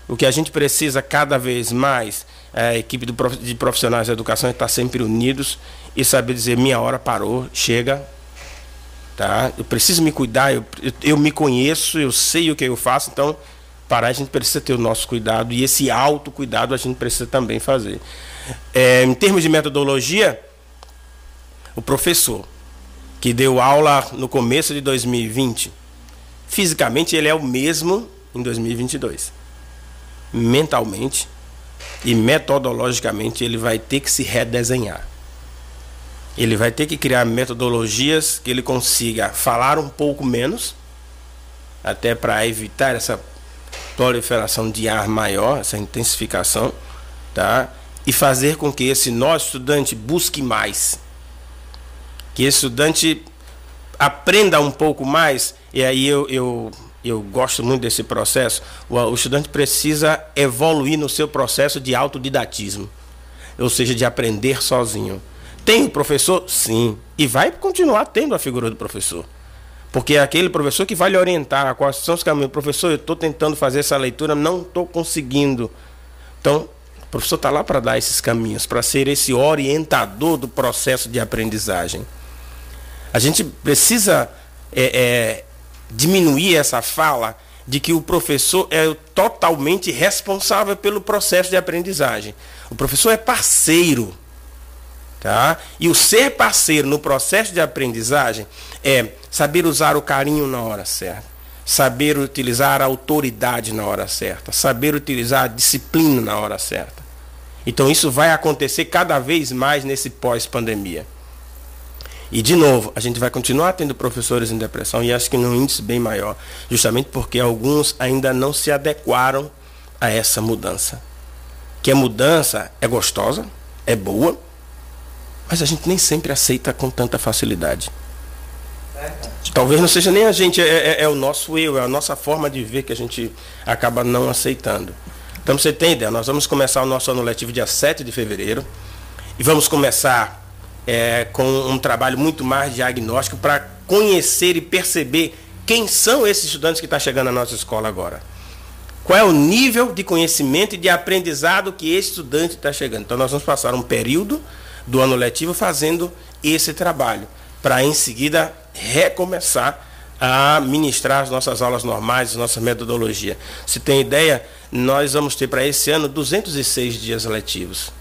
O que a gente precisa cada vez mais é a equipe de profissionais da educação estar sempre unidos e saber dizer minha hora parou, chega, tá? Eu preciso me cuidar, eu, eu, eu me conheço, eu sei o que eu faço, então parar a gente precisa ter o nosso cuidado e esse autocuidado a gente precisa também fazer. É, em termos de metodologia, o professor que deu aula no começo de 2020, fisicamente ele é o mesmo em 2022 mentalmente e metodologicamente ele vai ter que se redesenhar. Ele vai ter que criar metodologias que ele consiga falar um pouco menos, até para evitar essa proliferação de ar maior, essa intensificação, tá? E fazer com que esse nosso estudante busque mais. Que esse estudante aprenda um pouco mais, e aí eu, eu, eu gosto muito desse processo, o, o estudante precisa evoluir no seu processo de autodidatismo, ou seja, de aprender sozinho. Tem o professor? Sim. E vai continuar tendo a figura do professor. Porque é aquele professor que vai lhe orientar quais são os caminhos. Professor, eu estou tentando fazer essa leitura, não estou conseguindo. Então, o professor está lá para dar esses caminhos, para ser esse orientador do processo de aprendizagem. A gente precisa é, é, diminuir essa fala de que o professor é totalmente responsável pelo processo de aprendizagem. O professor é parceiro. Tá? E o ser parceiro no processo de aprendizagem é saber usar o carinho na hora certa, saber utilizar a autoridade na hora certa, saber utilizar a disciplina na hora certa. Então isso vai acontecer cada vez mais nesse pós-pandemia. E de novo, a gente vai continuar tendo professores em depressão e acho que num índice bem maior, justamente porque alguns ainda não se adequaram a essa mudança. Que a mudança é gostosa, é boa, mas a gente nem sempre aceita com tanta facilidade. Talvez não seja nem a gente, é, é, é, o nosso eu, é a nossa forma de ver que a gente acaba não aceitando. Então você tem ideia, nós vamos começar o nosso ano letivo dia 7 de fevereiro e vamos começar é, com um trabalho muito mais diagnóstico para conhecer e perceber quem são esses estudantes que estão chegando na nossa escola agora. Qual é o nível de conhecimento e de aprendizado que esse estudante está chegando. Então nós vamos passar um período do ano letivo fazendo esse trabalho, para em seguida recomeçar a ministrar as nossas aulas normais, nossa metodologia. Se tem ideia, nós vamos ter para esse ano 206 dias letivos.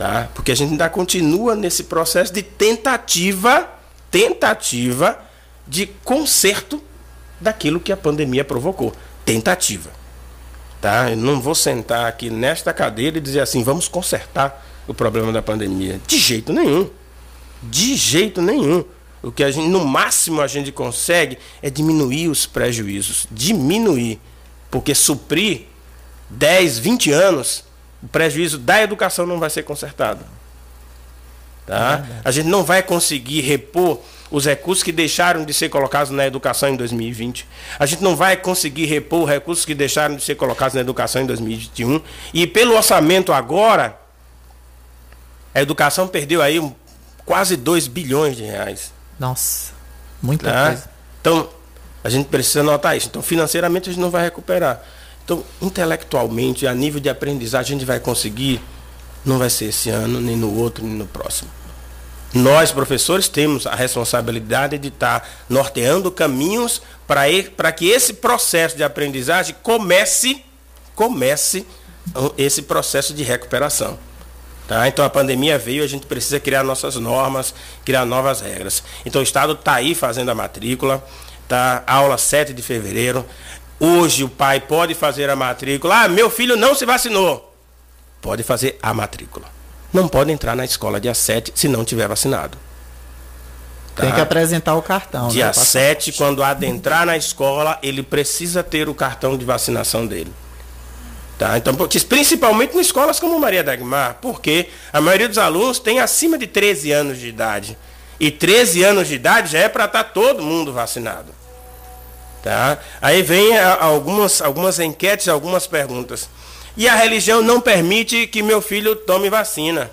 Tá? Porque a gente ainda continua nesse processo de tentativa, tentativa de conserto daquilo que a pandemia provocou. Tentativa. Tá? Eu não vou sentar aqui nesta cadeira e dizer assim, vamos consertar o problema da pandemia. De jeito nenhum. De jeito nenhum. O que a gente, no máximo a gente consegue é diminuir os prejuízos. Diminuir. Porque suprir 10, 20 anos, o prejuízo da educação não vai ser consertado. Tá? É a gente não vai conseguir repor os recursos que deixaram de ser colocados na educação em 2020. A gente não vai conseguir repor os recursos que deixaram de ser colocados na educação em 2021. E pelo orçamento agora, a educação perdeu aí um, quase 2 bilhões de reais. Nossa, muita tá? coisa. Então, a gente precisa notar isso. Então, financeiramente a gente não vai recuperar. Então, intelectualmente, a nível de aprendizagem, a gente vai conseguir. Não vai ser esse ano, nem no outro, nem no próximo. Nós, professores, temos a responsabilidade de estar norteando caminhos para que esse processo de aprendizagem comece, comece esse processo de recuperação. Tá? Então a pandemia veio, a gente precisa criar nossas normas, criar novas regras. Então o Estado está aí fazendo a matrícula, tá? aula 7 de fevereiro. Hoje o pai pode fazer a matrícula. Ah, meu filho não se vacinou. Pode fazer a matrícula. Não pode entrar na escola dia 7 se não tiver vacinado. Tá? Tem que apresentar o cartão. Dia né? 7, quando adentrar na escola, ele precisa ter o cartão de vacinação dele. Tá? Então, principalmente em escolas como Maria Dagmar, porque a maioria dos alunos tem acima de 13 anos de idade. E 13 anos de idade já é para estar tá todo mundo vacinado. Tá? Aí vem algumas, algumas enquetes, algumas perguntas. E a religião não permite que meu filho tome vacina.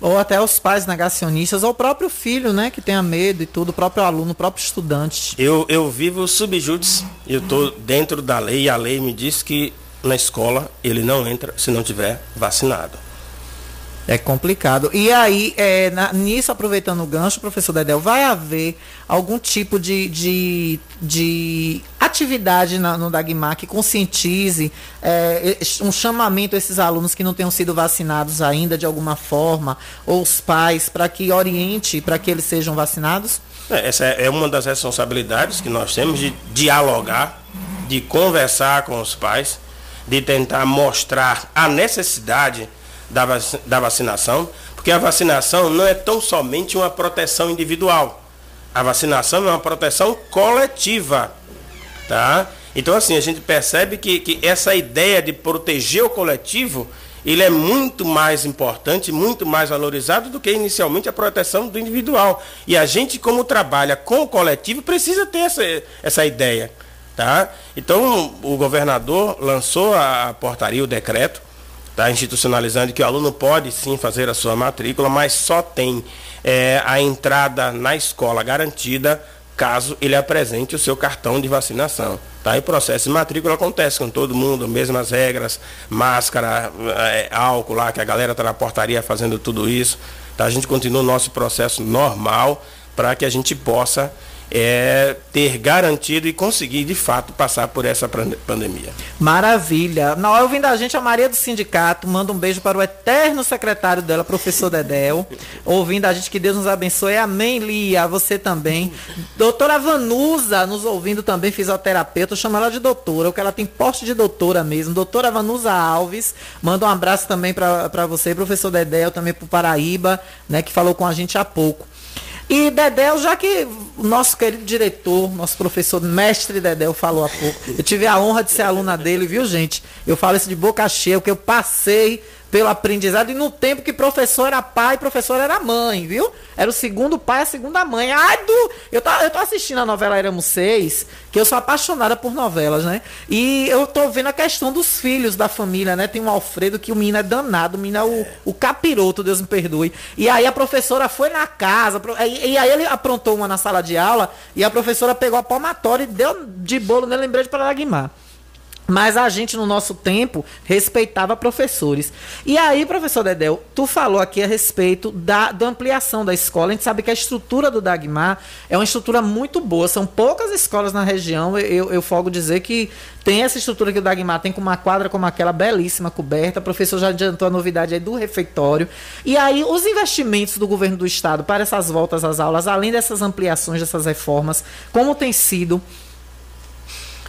Ou até os pais negacionistas, ou o próprio filho, né, que tenha medo e tudo, o próprio aluno, o próprio estudante. Eu, eu vivo subjúdice, eu estou dentro da lei e a lei me diz que na escola ele não entra se não tiver vacinado. É complicado. E aí, é, na, nisso, aproveitando o gancho, professor Dedel, vai haver algum tipo de, de, de atividade na, no Dagmar que conscientize é, um chamamento a esses alunos que não tenham sido vacinados ainda de alguma forma, ou os pais, para que oriente para que eles sejam vacinados? É, essa é uma das responsabilidades que nós temos de dialogar, de conversar com os pais, de tentar mostrar a necessidade da, da vacinação, porque a vacinação não é tão somente uma proteção individual. A vacinação é uma proteção coletiva. Tá? Então, assim, a gente percebe que, que essa ideia de proteger o coletivo, ele é muito mais importante, muito mais valorizado do que inicialmente a proteção do individual. E a gente, como trabalha com o coletivo, precisa ter essa, essa ideia. Tá? Então, o governador lançou a portaria, o decreto, tá? institucionalizando que o aluno pode sim fazer a sua matrícula, mas só tem é, a entrada na escola garantida caso ele apresente o seu cartão de vacinação. Tá? E o processo de matrícula acontece com todo mundo, mesmas regras, máscara, é, álcool lá, que a galera está na portaria fazendo tudo isso. Tá? A gente continua o nosso processo normal para que a gente possa é, ter garantido e conseguir de fato passar por essa pandemia. Maravilha. Na hora ouvindo a gente, a Maria do Sindicato manda um beijo para o eterno secretário dela, professor Dedel. Ouvindo a gente, que Deus nos abençoe. Amém, Lia. Você também. Doutora Vanusa, nos ouvindo também, fisioterapeuta. Eu chamo ela de doutora, porque ela tem poste de doutora mesmo. Doutora Vanusa Alves. Manda um abraço também para você, professor Dedel, também para o Paraíba, né, que falou com a gente há pouco. E Dedéu, já que o nosso querido diretor, nosso professor mestre Dedéu falou há pouco, eu tive a honra de ser aluna dele, viu, gente? Eu falo isso de boca cheia, porque eu passei pelo aprendizado e no tempo que professor era pai, professor era mãe, viu? Era o segundo pai, a segunda mãe. Ai, do. Eu tô, eu tô assistindo a novela Éramos Seis, que eu sou apaixonada por novelas, né? E eu tô vendo a questão dos filhos da família, né? Tem um Alfredo que o menino é danado, o menino é o, o capiroto, Deus me perdoe. E aí a professora foi na casa, e aí ele aprontou uma na sala de aula, e a professora pegou a palmatória e deu de bolo nele, lembrei de para Guimar. Mas a gente, no nosso tempo, respeitava professores. E aí, professor Dedel, tu falou aqui a respeito da, da, ampliação da escola. A gente sabe que a estrutura do Dagmar é uma estrutura muito boa. São poucas escolas na região. Eu, eu folgo dizer que tem essa estrutura que o Dagmar tem com uma quadra como aquela belíssima, coberta. O professor já adiantou a novidade aí do refeitório. E aí, os investimentos do governo do estado para essas voltas às aulas, além dessas ampliações, dessas reformas, como tem sido?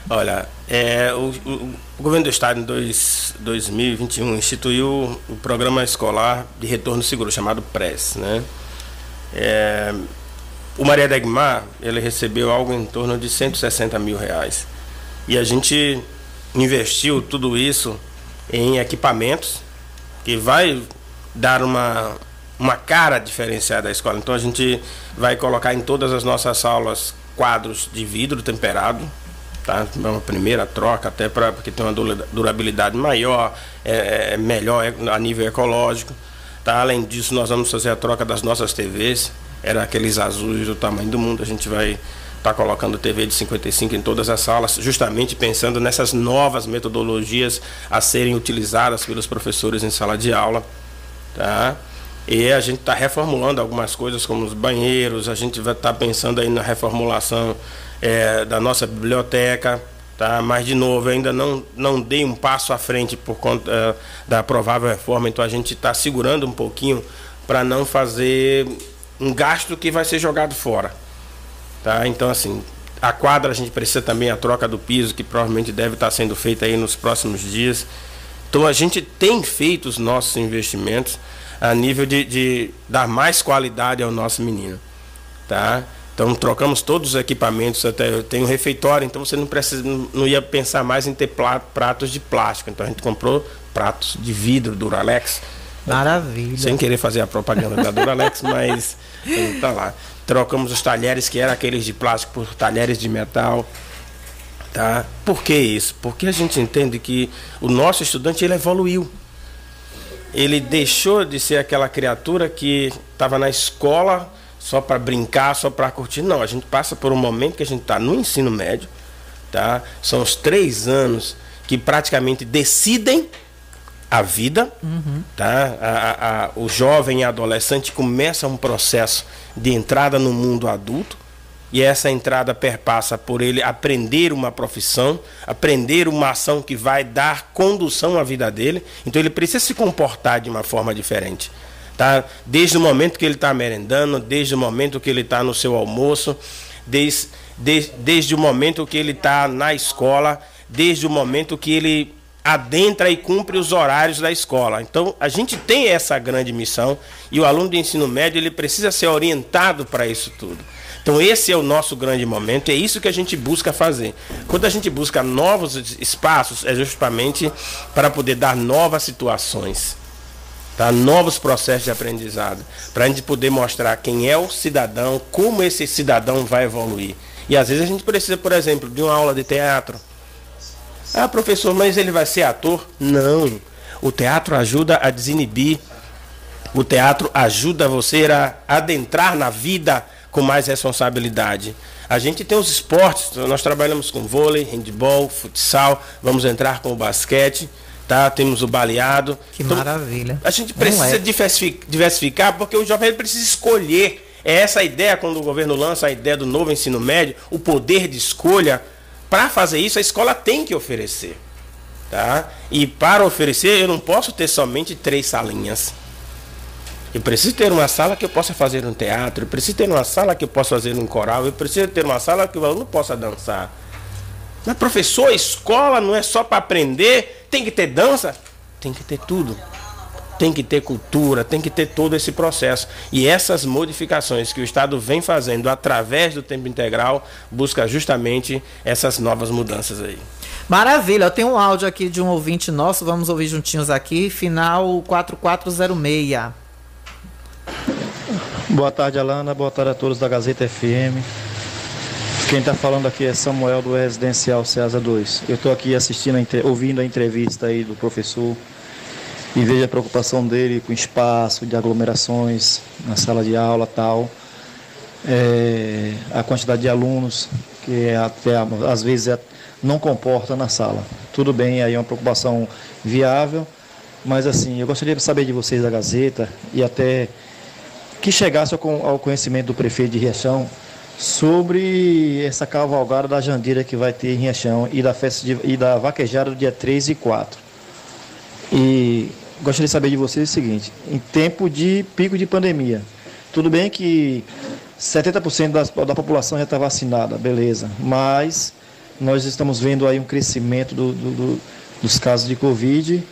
Olha, é, o, o, governo do estado em dois, 2021 instituiu o programa escolar de retorno seguro, chamado PRES. Né? É, o Maria Degmar, ele recebeu algo em torno de 160 mil reais. E a gente investiu tudo isso em equipamentos que vai dar uma, uma cara diferenciada à escola. Então a gente vai colocar em todas as nossas aulas quadros de vidro temperado, tá? É uma primeira troca, até para porque tem uma durabilidade maior, é, é melhor a nível ecológico. Tá? Além disso, nós vamos fazer a troca das nossas TVs, era aqueles azuis do tamanho do mundo, a gente vai estar tá colocando TV de 55 em todas as salas, justamente pensando nessas novas metodologias a serem utilizadas pelos professores em sala de aula. Tá? E a gente está reformulando algumas coisas, como os banheiros, a gente vai estar tá pensando aí na reformulação é, da nossa biblioteca. Tá? Mas, de novo, ainda não, não dei um passo à frente por conta uh, da provável reforma, então a gente está segurando um pouquinho para não fazer um gasto que vai ser jogado fora. Tá? Então, assim, a quadra a gente precisa também a troca do piso, que provavelmente deve estar tá sendo feita aí nos próximos dias. Então, a gente tem feito os nossos investimentos a nível de, de dar mais qualidade ao nosso menino. Tá? Então trocamos todos os equipamentos, até tem um refeitório, então você não precisa, não ia pensar mais em ter pratos de plástico. Então a gente comprou pratos de vidro Duralex. Maravilha. Sem querer fazer a propaganda da Duralex, mas tá lá. Trocamos os talheres que eram aqueles de plástico por talheres de metal. Tá? Por que isso? Porque a gente entende que o nosso estudante ele evoluiu. Ele deixou de ser aquela criatura que estava na escola só para brincar, só para curtir. Não, a gente passa por um momento que a gente está no ensino médio, tá? São os três anos que praticamente decidem a vida, uhum. tá? A, a, a, o jovem e adolescente começa um processo de entrada no mundo adulto e essa entrada perpassa por ele aprender uma profissão, aprender uma ação que vai dar condução à vida dele. Então ele precisa se comportar de uma forma diferente. Tá? Desde o momento que ele está merendando, desde o momento que ele está no seu almoço, desde, desde, desde o momento que ele está na escola, desde o momento que ele adentra e cumpre os horários da escola. Então, a gente tem essa grande missão e o aluno de ensino médio ele precisa ser orientado para isso tudo. Então esse é o nosso grande momento, é isso que a gente busca fazer. Quando a gente busca novos espaços, é justamente para poder dar novas situações, tá? novos processos de aprendizado, para a gente poder mostrar quem é o cidadão, como esse cidadão vai evoluir. E às vezes a gente precisa, por exemplo, de uma aula de teatro. Ah, professor, mas ele vai ser ator? Não. O teatro ajuda a desinibir. O teatro ajuda você a adentrar na vida com mais responsabilidade. A gente tem os esportes, nós trabalhamos com vôlei, handball, futsal, vamos entrar com o basquete, tá? Temos o baleado. Que então, maravilha. A gente precisa é. diversificar porque o jovem precisa escolher. É essa a ideia quando o governo lança a ideia do novo ensino médio, o poder de escolha. Para fazer isso, a escola tem que oferecer. Tá? E para oferecer, eu não posso ter somente três salinhas. Eu preciso ter uma sala que eu possa fazer um teatro, eu preciso ter uma sala que eu possa fazer um coral, eu preciso ter uma sala que o aluno possa dançar. Mas professor, escola não é só para aprender, tem que ter dança, tem que ter tudo. Tem que ter cultura, tem que ter todo esse processo. E essas modificações que o Estado vem fazendo através do tempo integral busca justamente essas novas mudanças aí. Maravilha, eu tenho um áudio aqui de um ouvinte nosso, vamos ouvir juntinhos aqui, final 4406. Boa tarde, Alana. Boa tarde a todos da Gazeta FM. Quem está falando aqui é Samuel do Residencial Ceasa 2. Eu estou aqui assistindo, ouvindo a entrevista aí do professor e vejo a preocupação dele com espaço de aglomerações na sala de aula tal. É, a quantidade de alunos que é até às vezes é, não comporta na sala. Tudo bem, aí é uma preocupação viável, mas assim, eu gostaria de saber de vocês da Gazeta e até que chegasse ao conhecimento do prefeito de Riachão sobre essa cavalgada da Jandira que vai ter em Riachão e da festa de, e da vaquejada do dia 3 e 4. E gostaria de saber de vocês o seguinte, em tempo de pico de pandemia, tudo bem que 70% das, da população já está vacinada, beleza, mas nós estamos vendo aí um crescimento do, do, do, dos casos de Covid.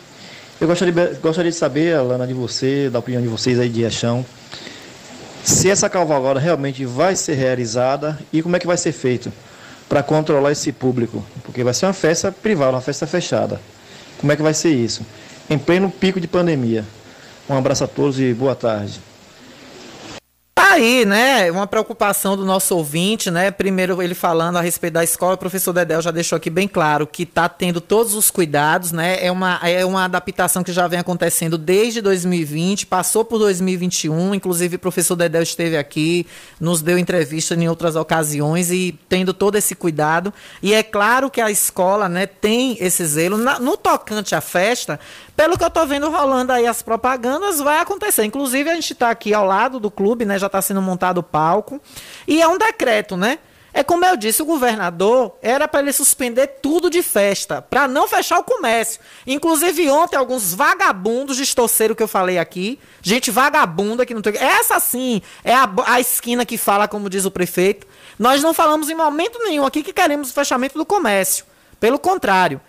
Eu gostaria, gostaria de saber, Alana, de você, da opinião de vocês aí de Riachão, se essa cavalgada realmente vai ser realizada e como é que vai ser feito para controlar esse público, porque vai ser uma festa privada, uma festa fechada. Como é que vai ser isso? Em pleno pico de pandemia. Um abraço a todos e boa tarde aí, né, uma preocupação do nosso ouvinte, né? Primeiro ele falando a respeito da escola, o professor Dedel já deixou aqui bem claro que está tendo todos os cuidados, né? É uma, é uma adaptação que já vem acontecendo desde 2020, passou por 2021, inclusive o professor Dedel esteve aqui, nos deu entrevista em outras ocasiões e tendo todo esse cuidado. E é claro que a escola, né, tem esse zelo. Na, no tocante à festa, pelo que eu estou vendo rolando aí as propagandas, vai acontecer. Inclusive, a gente está aqui ao lado do clube, né? Já está sendo montado o palco. E é um decreto, né? É como eu disse, o governador era para ele suspender tudo de festa, para não fechar o comércio. Inclusive ontem alguns vagabundos distorceram o que eu falei aqui, gente vagabunda que não tem. Essa sim é a, a esquina que fala, como diz o prefeito. Nós não falamos em momento nenhum aqui que queremos o fechamento do comércio. Pelo contrário,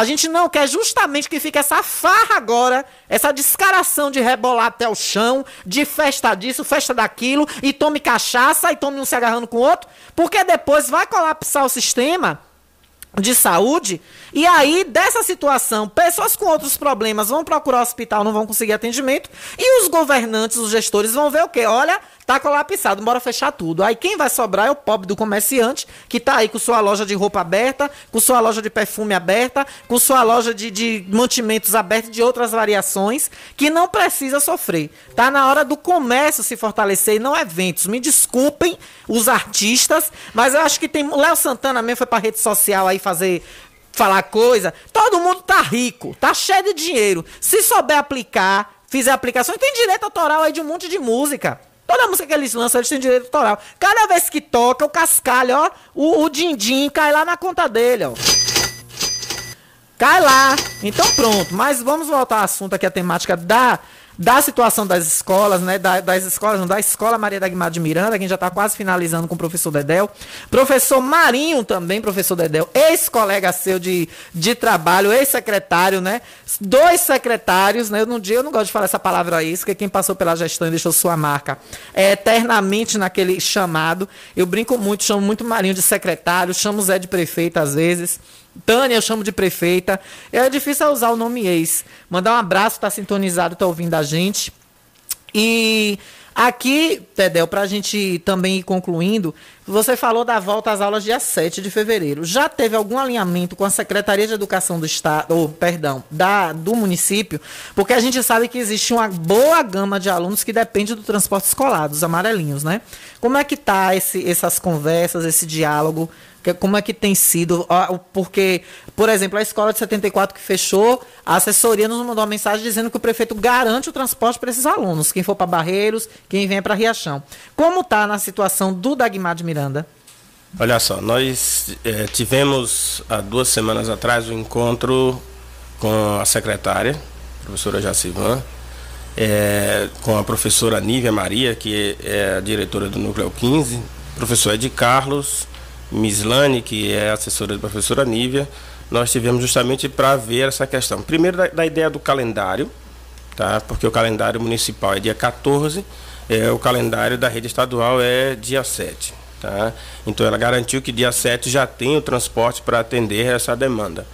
a gente não quer justamente que fique essa farra agora, essa descaração de rebolar até o chão, de festa disso, festa daquilo, e tome cachaça e tome um se agarrando com o outro, porque depois vai colapsar o sistema de saúde, e aí, dessa situação, pessoas com outros problemas vão procurar o hospital, não vão conseguir atendimento, e os governantes, os gestores vão ver o quê? Olha, tá colapsado, bora fechar tudo. Aí quem vai sobrar é o pobre do comerciante, que tá aí com sua loja de roupa aberta, com sua loja de perfume aberta, com sua loja de, de mantimentos aberta, de outras variações, que não precisa sofrer. Tá na hora do comércio se fortalecer e não eventos. Me desculpem os artistas, mas eu acho que tem. Léo Santana mesmo foi pra rede social aí fazer falar coisa. Todo mundo tá rico, tá cheio de dinheiro. Se souber aplicar, fizer aplicações, tem direito autoral aí de um monte de música. Toda música que eles lançam, eles têm direito autoral. Cada vez que toca, o cascalho, ó, o, o din-din cai lá na conta dele, ó. Cai lá. Então pronto. Mas vamos voltar ao assunto aqui, a temática da da situação das escolas, né? Da, das escolas, não, da Escola Maria da Guimarães de Miranda, que a gente já está quase finalizando com o professor Dedel. Professor Marinho também, professor Dedel, ex-colega seu de, de trabalho, ex-secretário, né? Dois secretários, né? No dia eu não gosto de falar essa palavra aí, porque quem passou pela gestão e deixou sua marca é eternamente naquele chamado. Eu brinco muito, chamo muito Marinho de secretário, chamo Zé de prefeito às vezes. Tânia, eu chamo de prefeita. É difícil usar o nome ex. Mandar um abraço, tá sintonizado, tá ouvindo a gente. E aqui, Tedel, para a gente também ir concluindo, você falou da volta às aulas dia 7 de fevereiro. Já teve algum alinhamento com a Secretaria de Educação do Estado, ou, perdão, da, do município? Porque a gente sabe que existe uma boa gama de alunos que depende do transporte escolar, dos amarelinhos, né? Como é que tá esse, essas conversas, esse diálogo como é que tem sido? Porque, por exemplo, a escola de 74 que fechou, a assessoria nos mandou uma mensagem dizendo que o prefeito garante o transporte para esses alunos, quem for para Barreiros, quem vem para Riachão. Como está na situação do Dagmar de Miranda? Olha só, nós é, tivemos há duas semanas atrás um encontro com a secretária, a professora Jacivan, é, com a professora Nívia Maria, que é a diretora do Núcleo 15, professor Ed Carlos, Mislane, que é assessora da professora Nívia, nós tivemos justamente para ver essa questão. Primeiro, da, da, ideia do calendário, tá? porque o calendário municipal é dia 14, é, o calendário da rede estadual é dia 7. Tá? Então, ela garantiu que dia 7 já tem o transporte para atender essa demanda.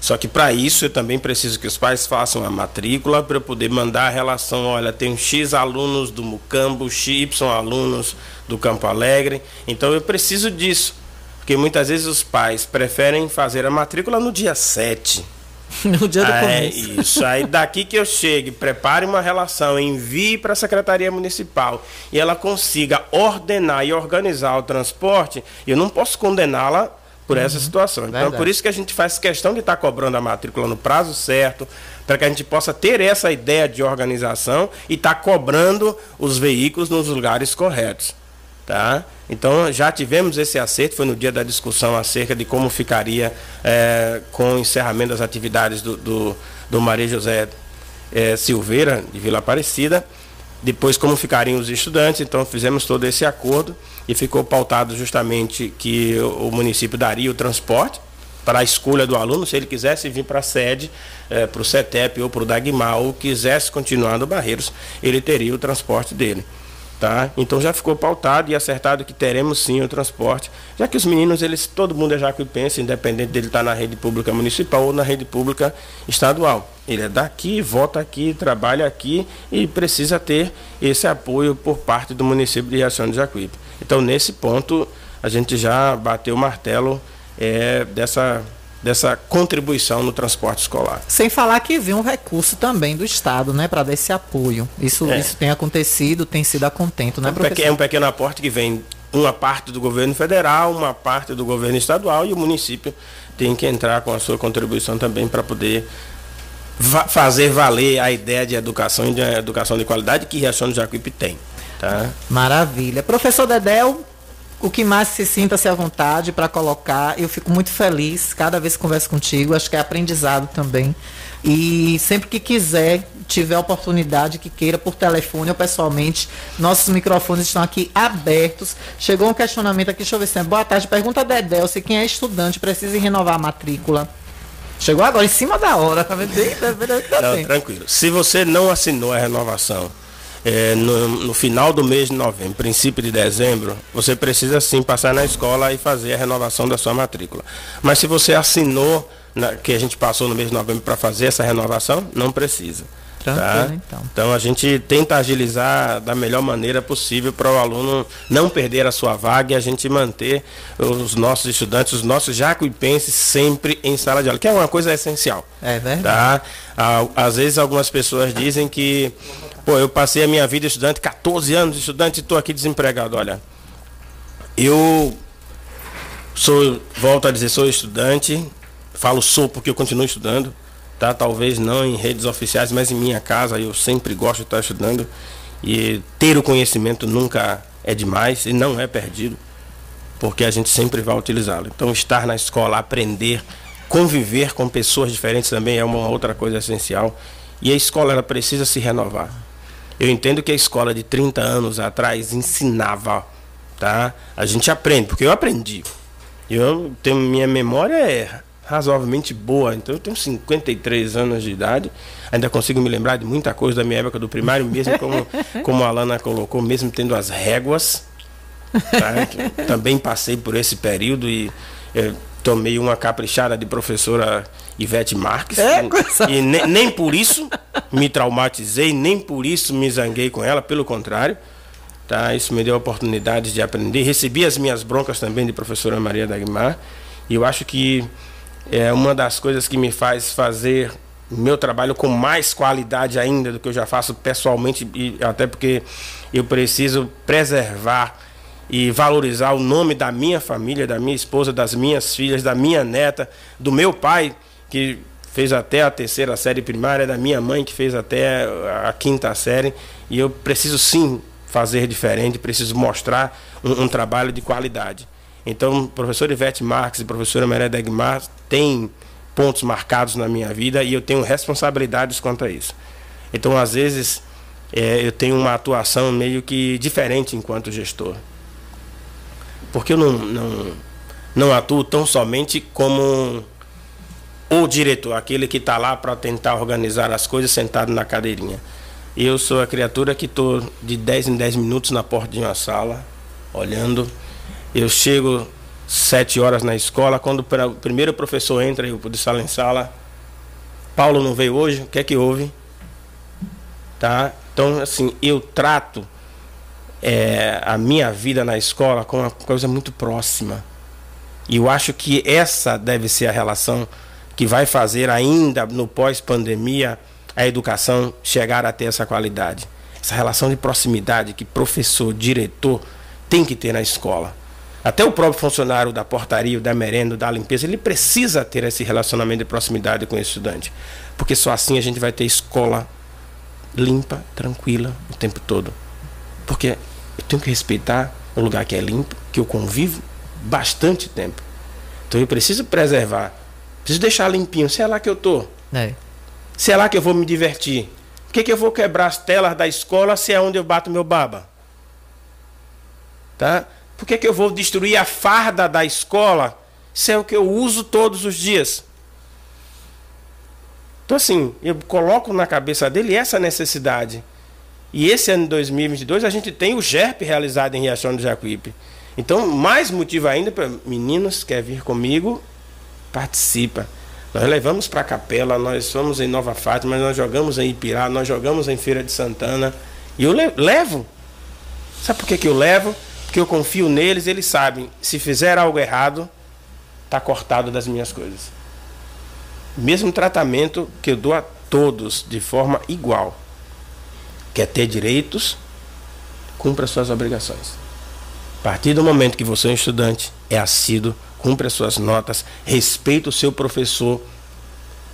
Só que para isso eu também preciso que os pais façam a matrícula para eu poder mandar a relação, olha, tem X alunos do Mucambo, Y alunos do Campo Alegre. Então eu preciso disso. Porque muitas vezes os pais preferem fazer a matrícula no dia 7. No dia do é, começo. Isso. Aí daqui que eu chegue, prepare uma relação, envie para a Secretaria Municipal e ela consiga ordenar e organizar o transporte, eu não posso condená-la por essa uhum. situação. Então, Verdade. por isso que a gente faz questão de estar tá cobrando a matrícula no prazo certo, para que a gente possa ter essa ideia de organização e estar tá cobrando os veículos nos lugares corretos. Tá? Então já tivemos esse acerto, foi no dia da discussão acerca de como ficaria é, com o encerramento das atividades do, do, do Maria José é, Silveira, de Vila Aparecida. Depois como ficariam os estudantes, então fizemos todo esse acordo e ficou pautado justamente que o município daria o transporte para a escolha do aluno, se ele quisesse vir para a sede, é, para o CETEP ou para o Dagmar, ou quisesse continuar no Barreiros, ele teria o transporte dele. Tá? Então já ficou pautado e acertado que teremos sim o transporte, já que os meninos, eles, todo mundo é jacuipense, independente dele estar na rede pública municipal ou na rede pública estadual. Ele é daqui, vota aqui, trabalha aqui e precisa ter esse apoio por parte do município de Riachão de Jacuípe. Então nesse ponto a gente já bateu o martelo é, dessa dessa contribuição no transporte escolar. Sem falar que vem um recurso também do Estado, né, para dar esse apoio. Isso, é. isso tem acontecido, tem sido a contento, né, é professor? É um pequeno aporte que vem uma parte do governo federal, uma parte do governo estadual e o município tem que entrar com a sua contribuição também para poder va fazer valer a ideia de educação e de educação de qualidade que Riachão do Jacuípe tem. Tá? Maravilha. Professor Dedel, o que mais se sinta-se à vontade para colocar. Eu fico muito feliz cada vez que converso contigo. Acho que é aprendizado também. E sempre que quiser, tiver oportunidade, que queira por telefone ou pessoalmente, nossos microfones estão aqui abertos. Chegou um questionamento aqui, deixa eu ver se é. Boa tarde. Pergunta a Dedel se quem é estudante precisa renovar a matrícula. Chegou agora, em cima da hora, tá vendo? Não, tranquilo. Se você não assinou a renovação é, no, no, final do mês de novembro, princípio de dezembro, você precisa sim passar na escola e fazer a renovação da sua matrícula. Mas se você assinou, na, que a gente passou no mês de novembro para fazer essa renovação, não precisa. Tá? então. então a gente tenta agilizar da melhor maneira possível para o aluno não perder a sua vaga e a gente manter os nossos estudantes, os nossos jacuipenses sempre em sala de aula, que é uma coisa essencial. É verdade. Tá? Às vezes algumas pessoas dizem que Pô, eu passei a minha vida estudante, 14 anos estudante e estou aqui desempregado. Olha, eu sou, volto a dizer, sou estudante, falo sou porque eu continuo estudando, tá? Talvez não em redes oficiais, mas em minha casa eu sempre gosto de estar estudando e ter o conhecimento nunca é demais e não é perdido, porque a gente sempre vai utilizá-lo. Então, estar na escola, aprender, conviver com pessoas diferentes também é uma outra coisa essencial. E a escola ela precisa se renovar. Eu entendo que a escola de 30 anos atrás ensinava, tá? A gente aprende, porque eu aprendi. Eu tenho minha memória é razoavelmente boa, então eu tenho 53 anos de idade, ainda consigo me lembrar de muita coisa da minha época do primário, mesmo como, como a Alana colocou, mesmo tendo as réguas. Tá? Também passei por esse período e eh, tomei uma caprichada de professora Ivete Marques. É, e, e ne- nem por isso me traumatizei, nem por isso me zanguei com ela, pelo contrário. Tá? Isso me deu a oportunidade de aprender. Recebi as minhas broncas também de professora Maria Dagmar. E eu acho que é uma das coisas que me faz fazer meu trabalho com mais qualidade ainda do que eu já faço pessoalmente, e até porque eu preciso preservar e valorizar o nome da minha família, da minha esposa, das minhas filhas, da minha neta, do meu pai, que fez até a terceira série primária, da minha mãe, que fez até a quinta série, e eu preciso sim fazer diferente, preciso mostrar um, um trabalho de qualidade. Então, professor Ivete Marques e professora Maria Degmar têm pontos marcados na minha vida e eu tenho responsabilidades quanto a isso. Então, às vezes, eh, eu tenho uma atuação meio que diferente enquanto gestor. Porque eu não, não, não atuo tão somente como o diretor, aquele que está lá para tentar organizar as coisas sentado na cadeirinha. Eu sou a criatura que estou de 10 em 10 minutos na porta de uma sala, olhando. Eu chego sete horas na escola, quando o primeiro professor entra, eu de sala em sala. Paulo não veio hoje, o que é que houve? Tá? Então, assim, eu trato é, a minha vida na escola com uma coisa muito próxima. E eu acho que essa deve ser a relação que vai fazer ainda no pós-pandemia a educação chegar a ter essa qualidade. Essa relação de proximidade que professor, diretor tem que ter na escola. Até o próprio funcionário da portaria, da merenda, da limpeza, ele precisa ter esse relacionamento de proximidade com o estudante. Porque só assim a gente vai ter escola limpa, tranquila o tempo todo. Porque eu tenho que respeitar um lugar que é limpo, que eu convivo bastante tempo. Então eu preciso preservar, preciso deixar limpinho. Se é lá que eu tô, É. se é lá que eu vou me divertir, por que, que eu vou quebrar as telas da escola se é onde eu bato meu baba? Tá? Por que, que eu vou destruir a farda da escola se é o que eu uso todos os dias? Então, assim, eu coloco na cabeça dele essa necessidade. E esse ano de 2022 a gente tem o GERP realizado em Riachão do Jacuípe. Então, mais motivo ainda para meninos quer vir comigo, participa. Nós levamos para a capela, nós fomos em Nova Fátima, nós jogamos em Ipirá, nós jogamos em Feira de Santana. E eu le- levo. Sabe por que, que eu levo? Porque eu confio neles, eles sabem. Se fizer algo errado, está cortado das minhas coisas. Mesmo tratamento que eu dou a todos de forma igual. Quer ter direitos, cumpra suas obrigações. A partir do momento que você é um estudante, é assíduo, cumpre as suas notas, respeita o seu professor.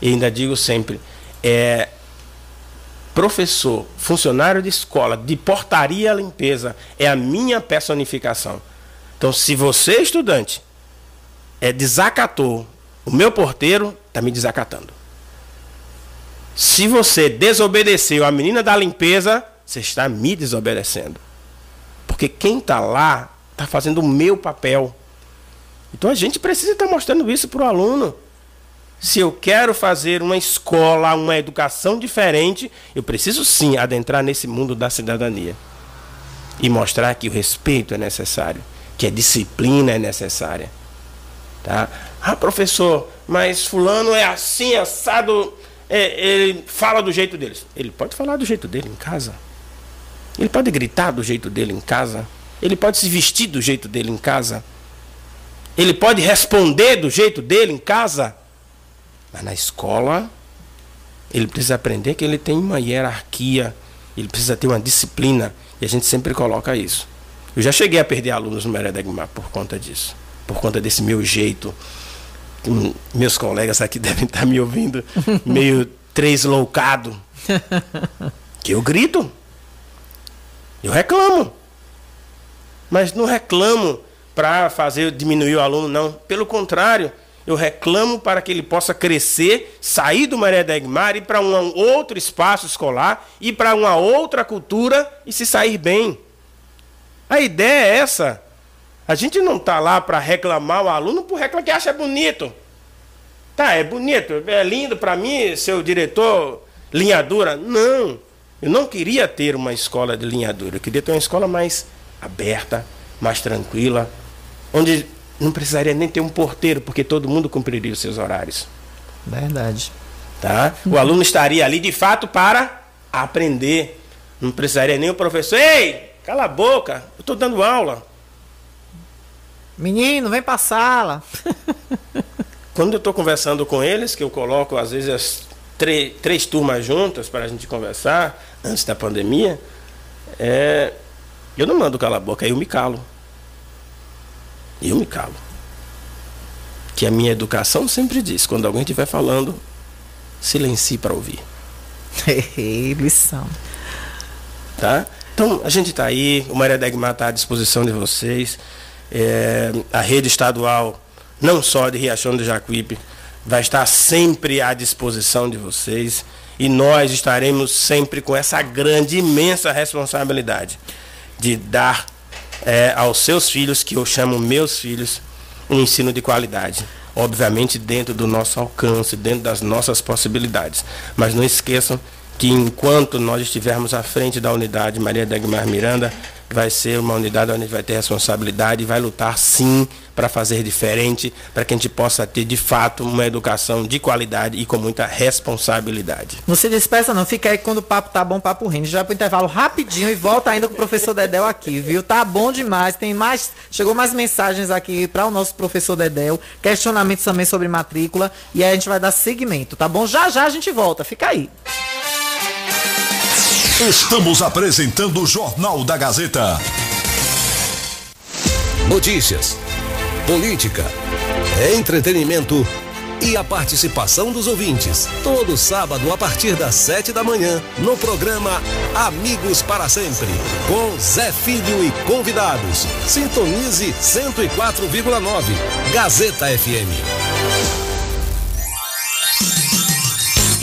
E ainda digo sempre, é professor, funcionário de escola, de portaria limpeza, é a minha personificação. Então, se você, estudante, é desacatou o meu porteiro, está me desacatando. Se você desobedeceu a menina da limpeza, você está me desobedecendo. Porque quem está lá está fazendo o meu papel. Então a gente precisa estar mostrando isso para o aluno. Se eu quero fazer uma escola, uma educação diferente, eu preciso sim adentrar nesse mundo da cidadania. E mostrar que o respeito é necessário, que a disciplina é necessária. Tá? Ah, professor, mas fulano é assim, assado, é, ele fala do jeito dele. Ele pode falar do jeito dele em casa. Ele pode gritar do jeito dele em casa. Ele pode se vestir do jeito dele em casa. Ele pode responder do jeito dele em casa. Mas na escola, ele precisa aprender que ele tem uma hierarquia. Ele precisa ter uma disciplina. E a gente sempre coloca isso. Eu já cheguei a perder alunos no Meredegmar por conta disso. Por conta desse meu jeito. Hum, Meus colegas aqui devem estar me ouvindo meio tresloucado. Que eu grito. Eu reclamo. Mas não reclamo para fazer diminuir o aluno, não. Pelo contrário, eu reclamo para que ele possa crescer, sair do Maria Degmar, ir para um outro espaço escolar, ir para uma outra cultura e se sair bem. A ideia é essa. A gente não está lá para reclamar o aluno por reclamar que acha bonito. Tá, é bonito, é lindo para mim, seu diretor, linha dura. Não, eu não queria ter uma escola de linha dura. Eu queria ter uma escola mais aberta, mais tranquila, onde não precisaria nem ter um porteiro, porque todo mundo cumpriria os seus horários. Verdade. Tá? O aluno estaria ali de fato para aprender. Não precisaria nem o professor. Ei, cala a boca, eu estou dando aula. Menino, vem pra sala. Quando eu estou conversando com eles, que eu coloco às vezes as três turmas juntas para a gente conversar, antes da pandemia, é, eu não mando calar a boca, eu me calo. Eu me calo. Que a minha educação sempre diz, quando alguém estiver falando, silencie para ouvir. Lição. Tá? Então, a gente está aí, o Maria Degmar está à disposição de vocês. É, a rede estadual, não só de Riachão do Jacuípe, vai estar sempre à disposição de vocês. E nós estaremos sempre com essa grande, imensa responsabilidade de dar é, aos seus filhos, que eu chamo meus filhos, um ensino de qualidade. Obviamente dentro do nosso alcance, dentro das nossas possibilidades. Mas não esqueçam que enquanto nós estivermos à frente da unidade Maria Degmar Miranda, vai ser uma unidade onde a gente vai ter responsabilidade e vai lutar sim para fazer diferente, para que a gente possa ter de fato uma educação de qualidade e com muita responsabilidade. Não se despeça não, fica aí quando o papo tá bom, papo rindo. Já pro intervalo rapidinho e volta ainda com o professor Dedéu aqui, viu? Tá bom demais, tem mais, chegou mais mensagens aqui para o nosso professor Dedéu, questionamentos também sobre matrícula e aí a gente vai dar seguimento, tá bom? Já já a gente volta, fica aí. Estamos apresentando o Jornal da Gazeta. Notícias, política, entretenimento e a participação dos ouvintes. Todo sábado a partir das sete da manhã no programa Amigos para Sempre com Zé Filho e convidados. Sintonize 104,9 Gazeta FM.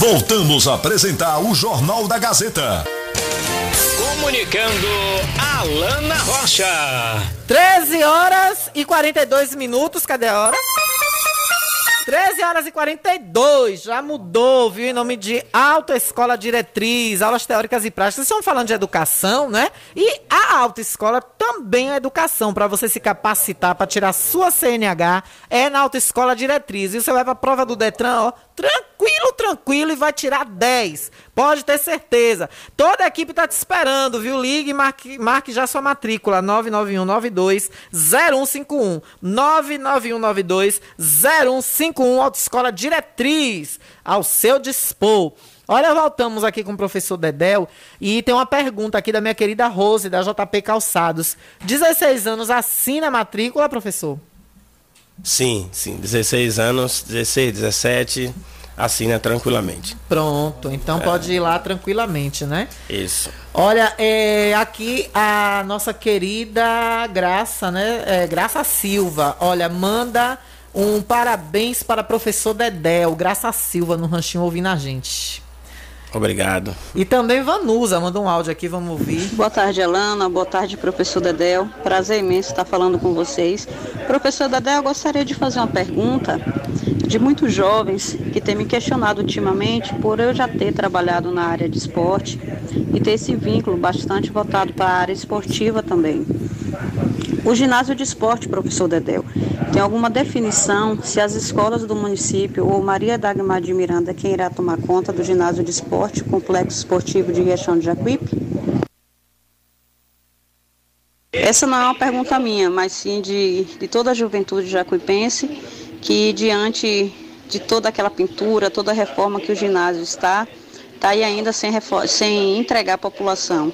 Voltamos a apresentar o Jornal da Gazeta. Comunicando Alana Rocha. 13 horas e 42 minutos. Cadê a hora? 13 horas e 42, já mudou, viu? Em nome de Autoescola Diretriz, aulas teóricas e práticas. Vocês estão falando de educação, né? E a autoescola também é educação, para você se capacitar para tirar sua CNH, é na Autoescola Diretriz. E você vai pra prova do Detran, ó, tranquilo, tranquilo, e vai tirar 10. Pode ter certeza. Toda a equipe tá te esperando, viu? Ligue e marque, marque já sua matrícula, 99192 0151. 99192 0151, Autoescola Diretriz, ao seu dispor. Olha, voltamos aqui com o professor Dedel e tem uma pergunta aqui da minha querida Rose, da JP Calçados. 16 anos, assina a matrícula, professor? Sim, sim. 16 anos, 16, 17, assina tranquilamente. Pronto, então É. pode ir lá tranquilamente, né? Isso. Olha, é, aqui a nossa querida Graça, né? É, Graça Silva. Olha, manda um parabéns para professor Dedel, Graça Silva, no ranchinho ouvindo a gente. Obrigado. E também Vanusa, manda um áudio aqui, vamos ouvir. Boa tarde, Alana. Boa tarde, professor Dedel. Prazer imenso estar falando com vocês. Professor Dedel, eu gostaria de fazer uma pergunta de muitos jovens que têm me questionado ultimamente por eu já ter trabalhado na área de esporte e ter esse vínculo bastante voltado para a área esportiva também. O ginásio de esporte, professor Dedel, tem alguma definição se as escolas do município ou Maria Dagmar de Miranda quem irá tomar conta do ginásio de esporte, complexo esportivo de Riachão de Jacuípe? Essa não é uma pergunta minha, mas sim de, de toda a juventude jacuipense, que diante de toda aquela pintura, toda a reforma que o ginásio está, está aí ainda sem, sem entregar à população.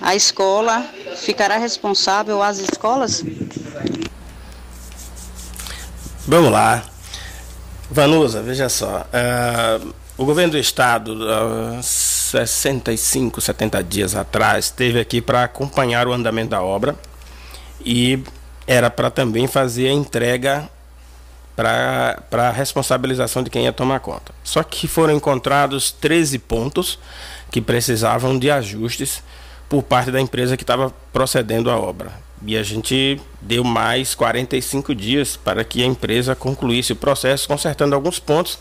A escola ficará responsável, as escolas? Vamos lá. Vanusa, veja só. ah, o governo do estado, há 65, 70 dias atrás, esteve aqui para acompanhar o andamento da obra e era para também fazer a entrega para a responsabilização de quem ia tomar conta. Só que foram encontrados 13 pontos que precisavam de ajustes por parte da empresa que estava procedendo a obra. E a gente deu mais 45 dias para que a empresa concluísse o processo, consertando alguns pontos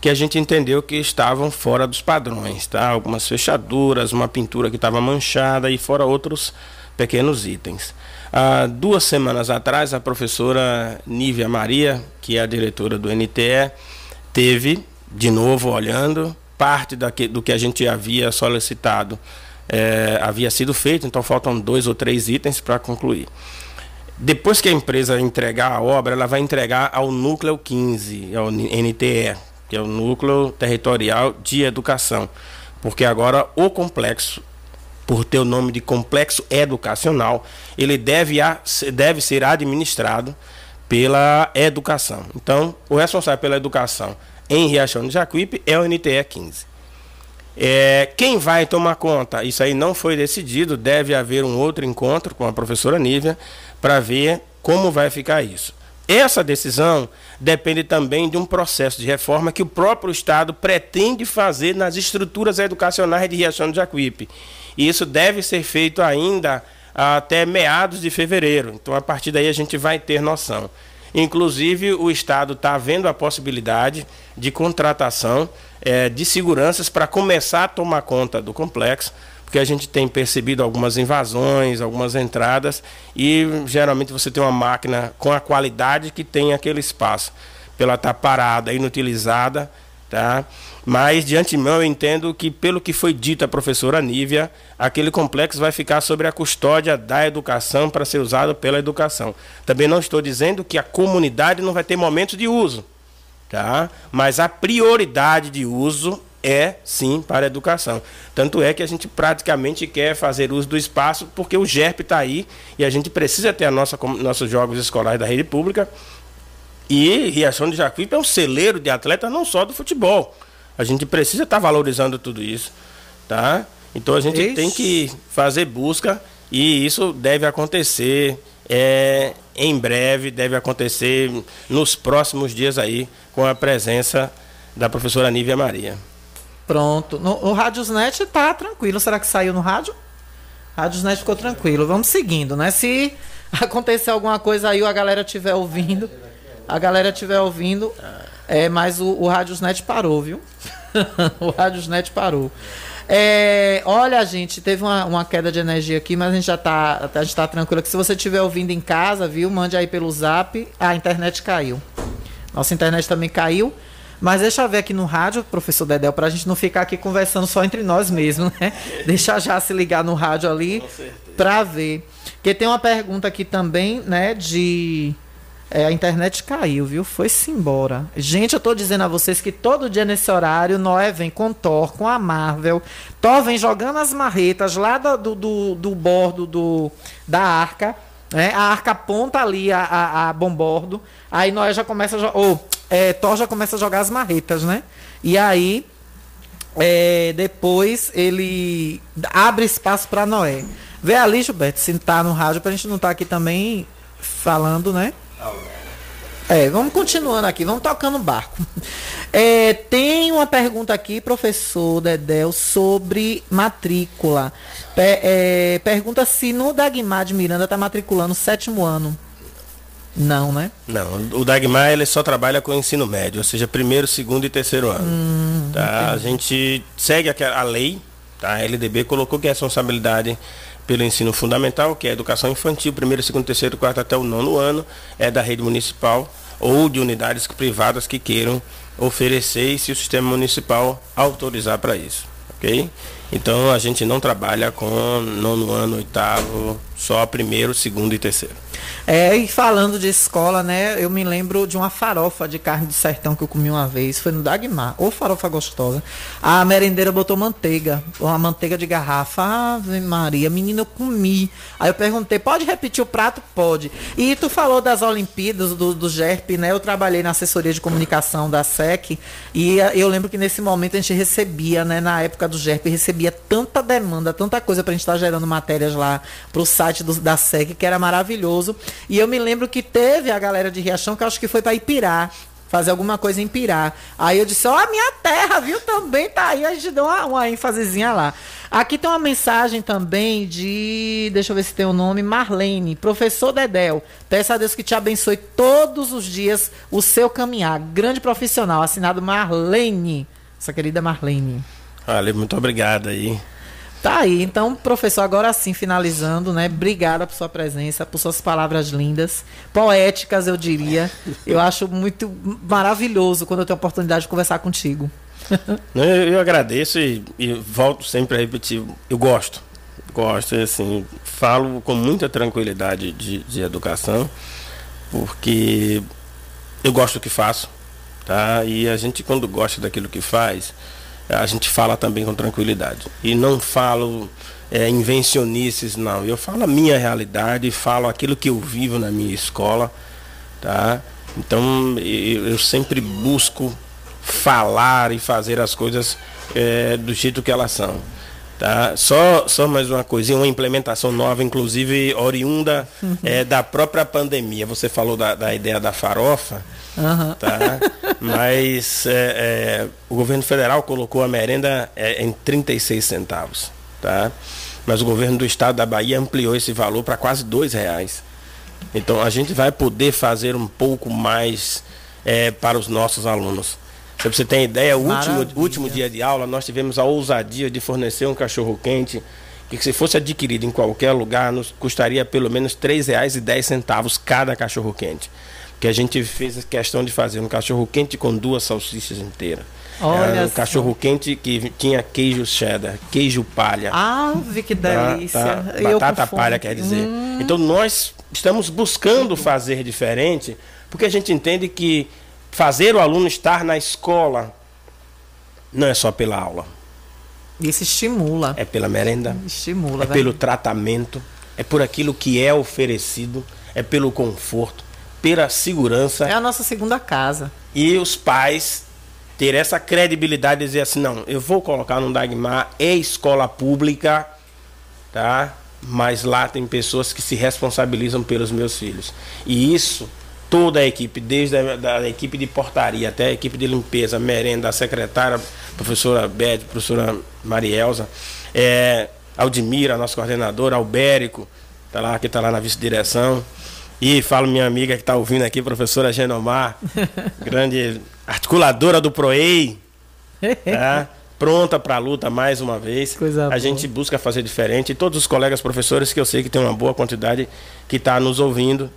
que a gente entendeu que estavam fora dos padrões, tá? Algumas fechaduras, uma pintura que estava manchada e fora outros pequenos itens. Há duas semanas atrás, a professora Nívia Maria, que é a diretora do NTE, teve, de novo olhando, parte do que a gente havia solicitado eh, havia sido feito, então faltam dois ou três itens para concluir. Depois que a empresa entregar a obra, ela vai entregar ao Núcleo 15, ao NTE, que é o Núcleo Territorial de Educação. Porque agora o complexo, por ter o nome de complexo educacional, ele deve, a- deve ser administrado pela educação. Então, o responsável pela educação em Riachão de Jacuípe é o NTE 15. É, quem vai tomar conta? Isso aí não foi decidido, deve haver um outro encontro com a professora Nívia para ver como vai ficar isso. Essa decisão depende também de um processo de reforma que o próprio Estado pretende fazer nas estruturas educacionais de Riachão de Jacuípe. E isso deve ser feito ainda até meados de fevereiro. Então, a partir daí, a gente vai ter noção. Inclusive, o Estado está vendo a possibilidade de contratação eh, de seguranças para começar a tomar conta do complexo, porque a gente tem percebido algumas invasões, algumas entradas, e geralmente você tem uma máquina com a qualidade que tem aquele espaço. Pela estar parada, inutilizada, tá? Mas de antemão eu entendo que, pelo que foi dito à professora Nívia, aquele complexo vai ficar sobre a custódia da educação para ser usado pela educação. Também não estou dizendo que a comunidade não vai ter momentos de uso, tá? Mas a prioridade de uso é sim para a educação. Tanto é que a gente praticamente quer fazer uso do espaço porque o GERP está aí e a gente precisa ter a nossa, nossos jogos escolares da rede pública. E Riachão de Jacuípe é um celeiro de atletas não só do futebol. A gente precisa estar valorizando tudo isso, tá? Então a gente Ixi. tem que fazer busca e isso deve acontecer é, em breve, deve acontecer nos próximos dias aí com a presença da professora Nívia Maria. Pronto. No, o Radiosnet tá tranquilo. Será que saiu no rádio? Radiosnet ficou tranquilo. Vamos seguindo, né? Se acontecer alguma coisa aí a galera estiver ouvindo, a galera estiver ouvindo, É, mas o, o Radiosnet parou, viu? o Radiosnet parou. É, olha, gente, teve uma, uma, queda de energia aqui, mas a gente já tá, a tá tranquilo que se você estiver ouvindo em casa, viu, mande aí pelo zap. A internet caiu. Nossa internet também caiu. Mas deixa eu ver aqui no rádio, professor Dedel, para a gente não ficar aqui conversando só entre nós mesmos, né? Deixa já se ligar no rádio ali para ver. Porque tem uma pergunta aqui também, né, de é, a internet caiu, viu? Foi-se embora. Gente, eu tô dizendo a vocês que todo dia nesse horário, Noé vem com Thor, com a Marvel. Thor vem jogando as marretas lá do, do, do bordo do, da arca. Né? A arca aponta ali a, a, a bombordo. Aí Noé já começa a Ou, é, Thor já começa a jogar as marretas, né? E aí. É, depois ele abre espaço para Noé. Vê ali, Gilberto, se tá no rádio, pra gente não estar tá aqui também falando, né? É, vamos continuando aqui, vamos tocando barco. É, tem uma pergunta aqui, professor Dedel, sobre matrícula. é, pergunta se no Dagmar de Miranda está matriculando o sétimo ano. Não, né? Não, o Dagmar ele só trabalha com ensino médio, ou seja, primeiro, segundo e terceiro ano. Hum, tá? A gente segue a, a lei, tá? a LDB colocou que a responsabilidade pelo ensino fundamental, que é a educação infantil, primeiro, segundo, terceiro, quarto até o nono ano, é da rede municipal ou de unidades privadas que queiram oferecer e se o sistema municipal autorizar para isso, ok? Então a gente não trabalha com nono ano, oitavo, só primeiro, segundo e terceiro. É, e falando de escola, né? Eu me lembro de uma farofa de carne do sertão que eu comi uma vez. Foi no Dagmar. Ou farofa gostosa. A merendeira botou manteiga. Uma manteiga de garrafa. Ave Maria, menina, eu comi. Aí eu perguntei, pode repetir o prato? Pode. E tu falou das Olimpíadas, do, do GERP, né? Eu trabalhei na assessoria de comunicação da SEC. E eu lembro que nesse momento a gente recebia, né? Na época do GERP, recebia tanta demanda, tanta coisa pra gente estar tá gerando matérias lá pro site do, da SEC, que era maravilhoso. E eu me lembro que teve a galera de Riachão que acho que foi para Ipirá fazer alguma coisa em Pirá. Aí eu disse, ó, oh, a minha terra, viu? Também tá aí, a gente deu uma, uma ênfasezinha lá. Aqui tem uma mensagem também de, deixa eu ver se tem o um nome, Marlene, professor Dedel. Peço a Deus que te abençoe todos os dias o seu caminhar. Grande profissional, assinado Marlene, essa querida Marlene. Valeu, muito obrigado aí. Tá aí, então, professor, agora sim, finalizando, né? Obrigada por sua presença, por suas palavras lindas, poéticas, eu diria. Eu acho muito maravilhoso quando eu tenho a oportunidade de conversar contigo. eu, eu agradeço e, e, volto sempre a repetir, eu gosto. Gosto, assim, falo com muita tranquilidade de, de educação, porque eu gosto do que faço, tá? E a gente, quando gosta daquilo que faz, a gente fala também com tranquilidade. E não falo é, invencionices, não. Eu falo a minha realidade, falo aquilo que eu vivo na minha escola, tá? Então eu, eu sempre busco falar e fazer as coisas é, do jeito que elas são. Tá? Só, só mais uma coisinha, uma implementação nova, inclusive oriunda é, da própria pandemia. Você falou da, da ideia da farofa. Uhum. Tá? Mas é, é, o governo federal colocou a merenda é, em 36 centavos. Tá? Mas o governo do estado da Bahia ampliou esse valor para quase dois reais. Então a gente vai poder fazer um pouco mais é, para os nossos alunos. Para você ter ideia, o último, último dia de aula nós tivemos a ousadia de fornecer um cachorro quente que se fosse adquirido em qualquer lugar nos custaria pelo menos R$ 3,10 cada cachorro quente que a gente fez questão de fazer um cachorro quente com duas salsichas inteiras. Olha um cachorro quente que tinha queijo cheddar, queijo palha. Ah, vi que delícia. Tá, tá, batata palha quer dizer. Hum. Então nós estamos buscando fazer diferente, porque a gente entende que fazer o aluno estar na escola não é só pela aula. Isso estimula. É pela merenda. Estimula. É pelo tratamento. É por aquilo que é oferecido. É pelo conforto pela segurança. É a nossa segunda casa. E os pais ter essa credibilidade de dizer assim, não, eu vou colocar no Dagmar, é escola pública, tá? Mas lá tem pessoas que se responsabilizam pelos meus filhos. E isso, toda a equipe, desde a da equipe de portaria até a equipe de limpeza, merenda, a secretária, professora Beth, professora Marielza, é, Aldimira, nosso coordenador, Albérico, tá lá, que está lá na vice-direção, e falo minha amiga que está ouvindo aqui, professora Genomar, grande articuladora do PROEI, tá? pronta para a luta mais uma vez. Coisa a boa. gente busca fazer diferente. E todos os colegas professores que eu sei que tem uma boa quantidade que está nos ouvindo,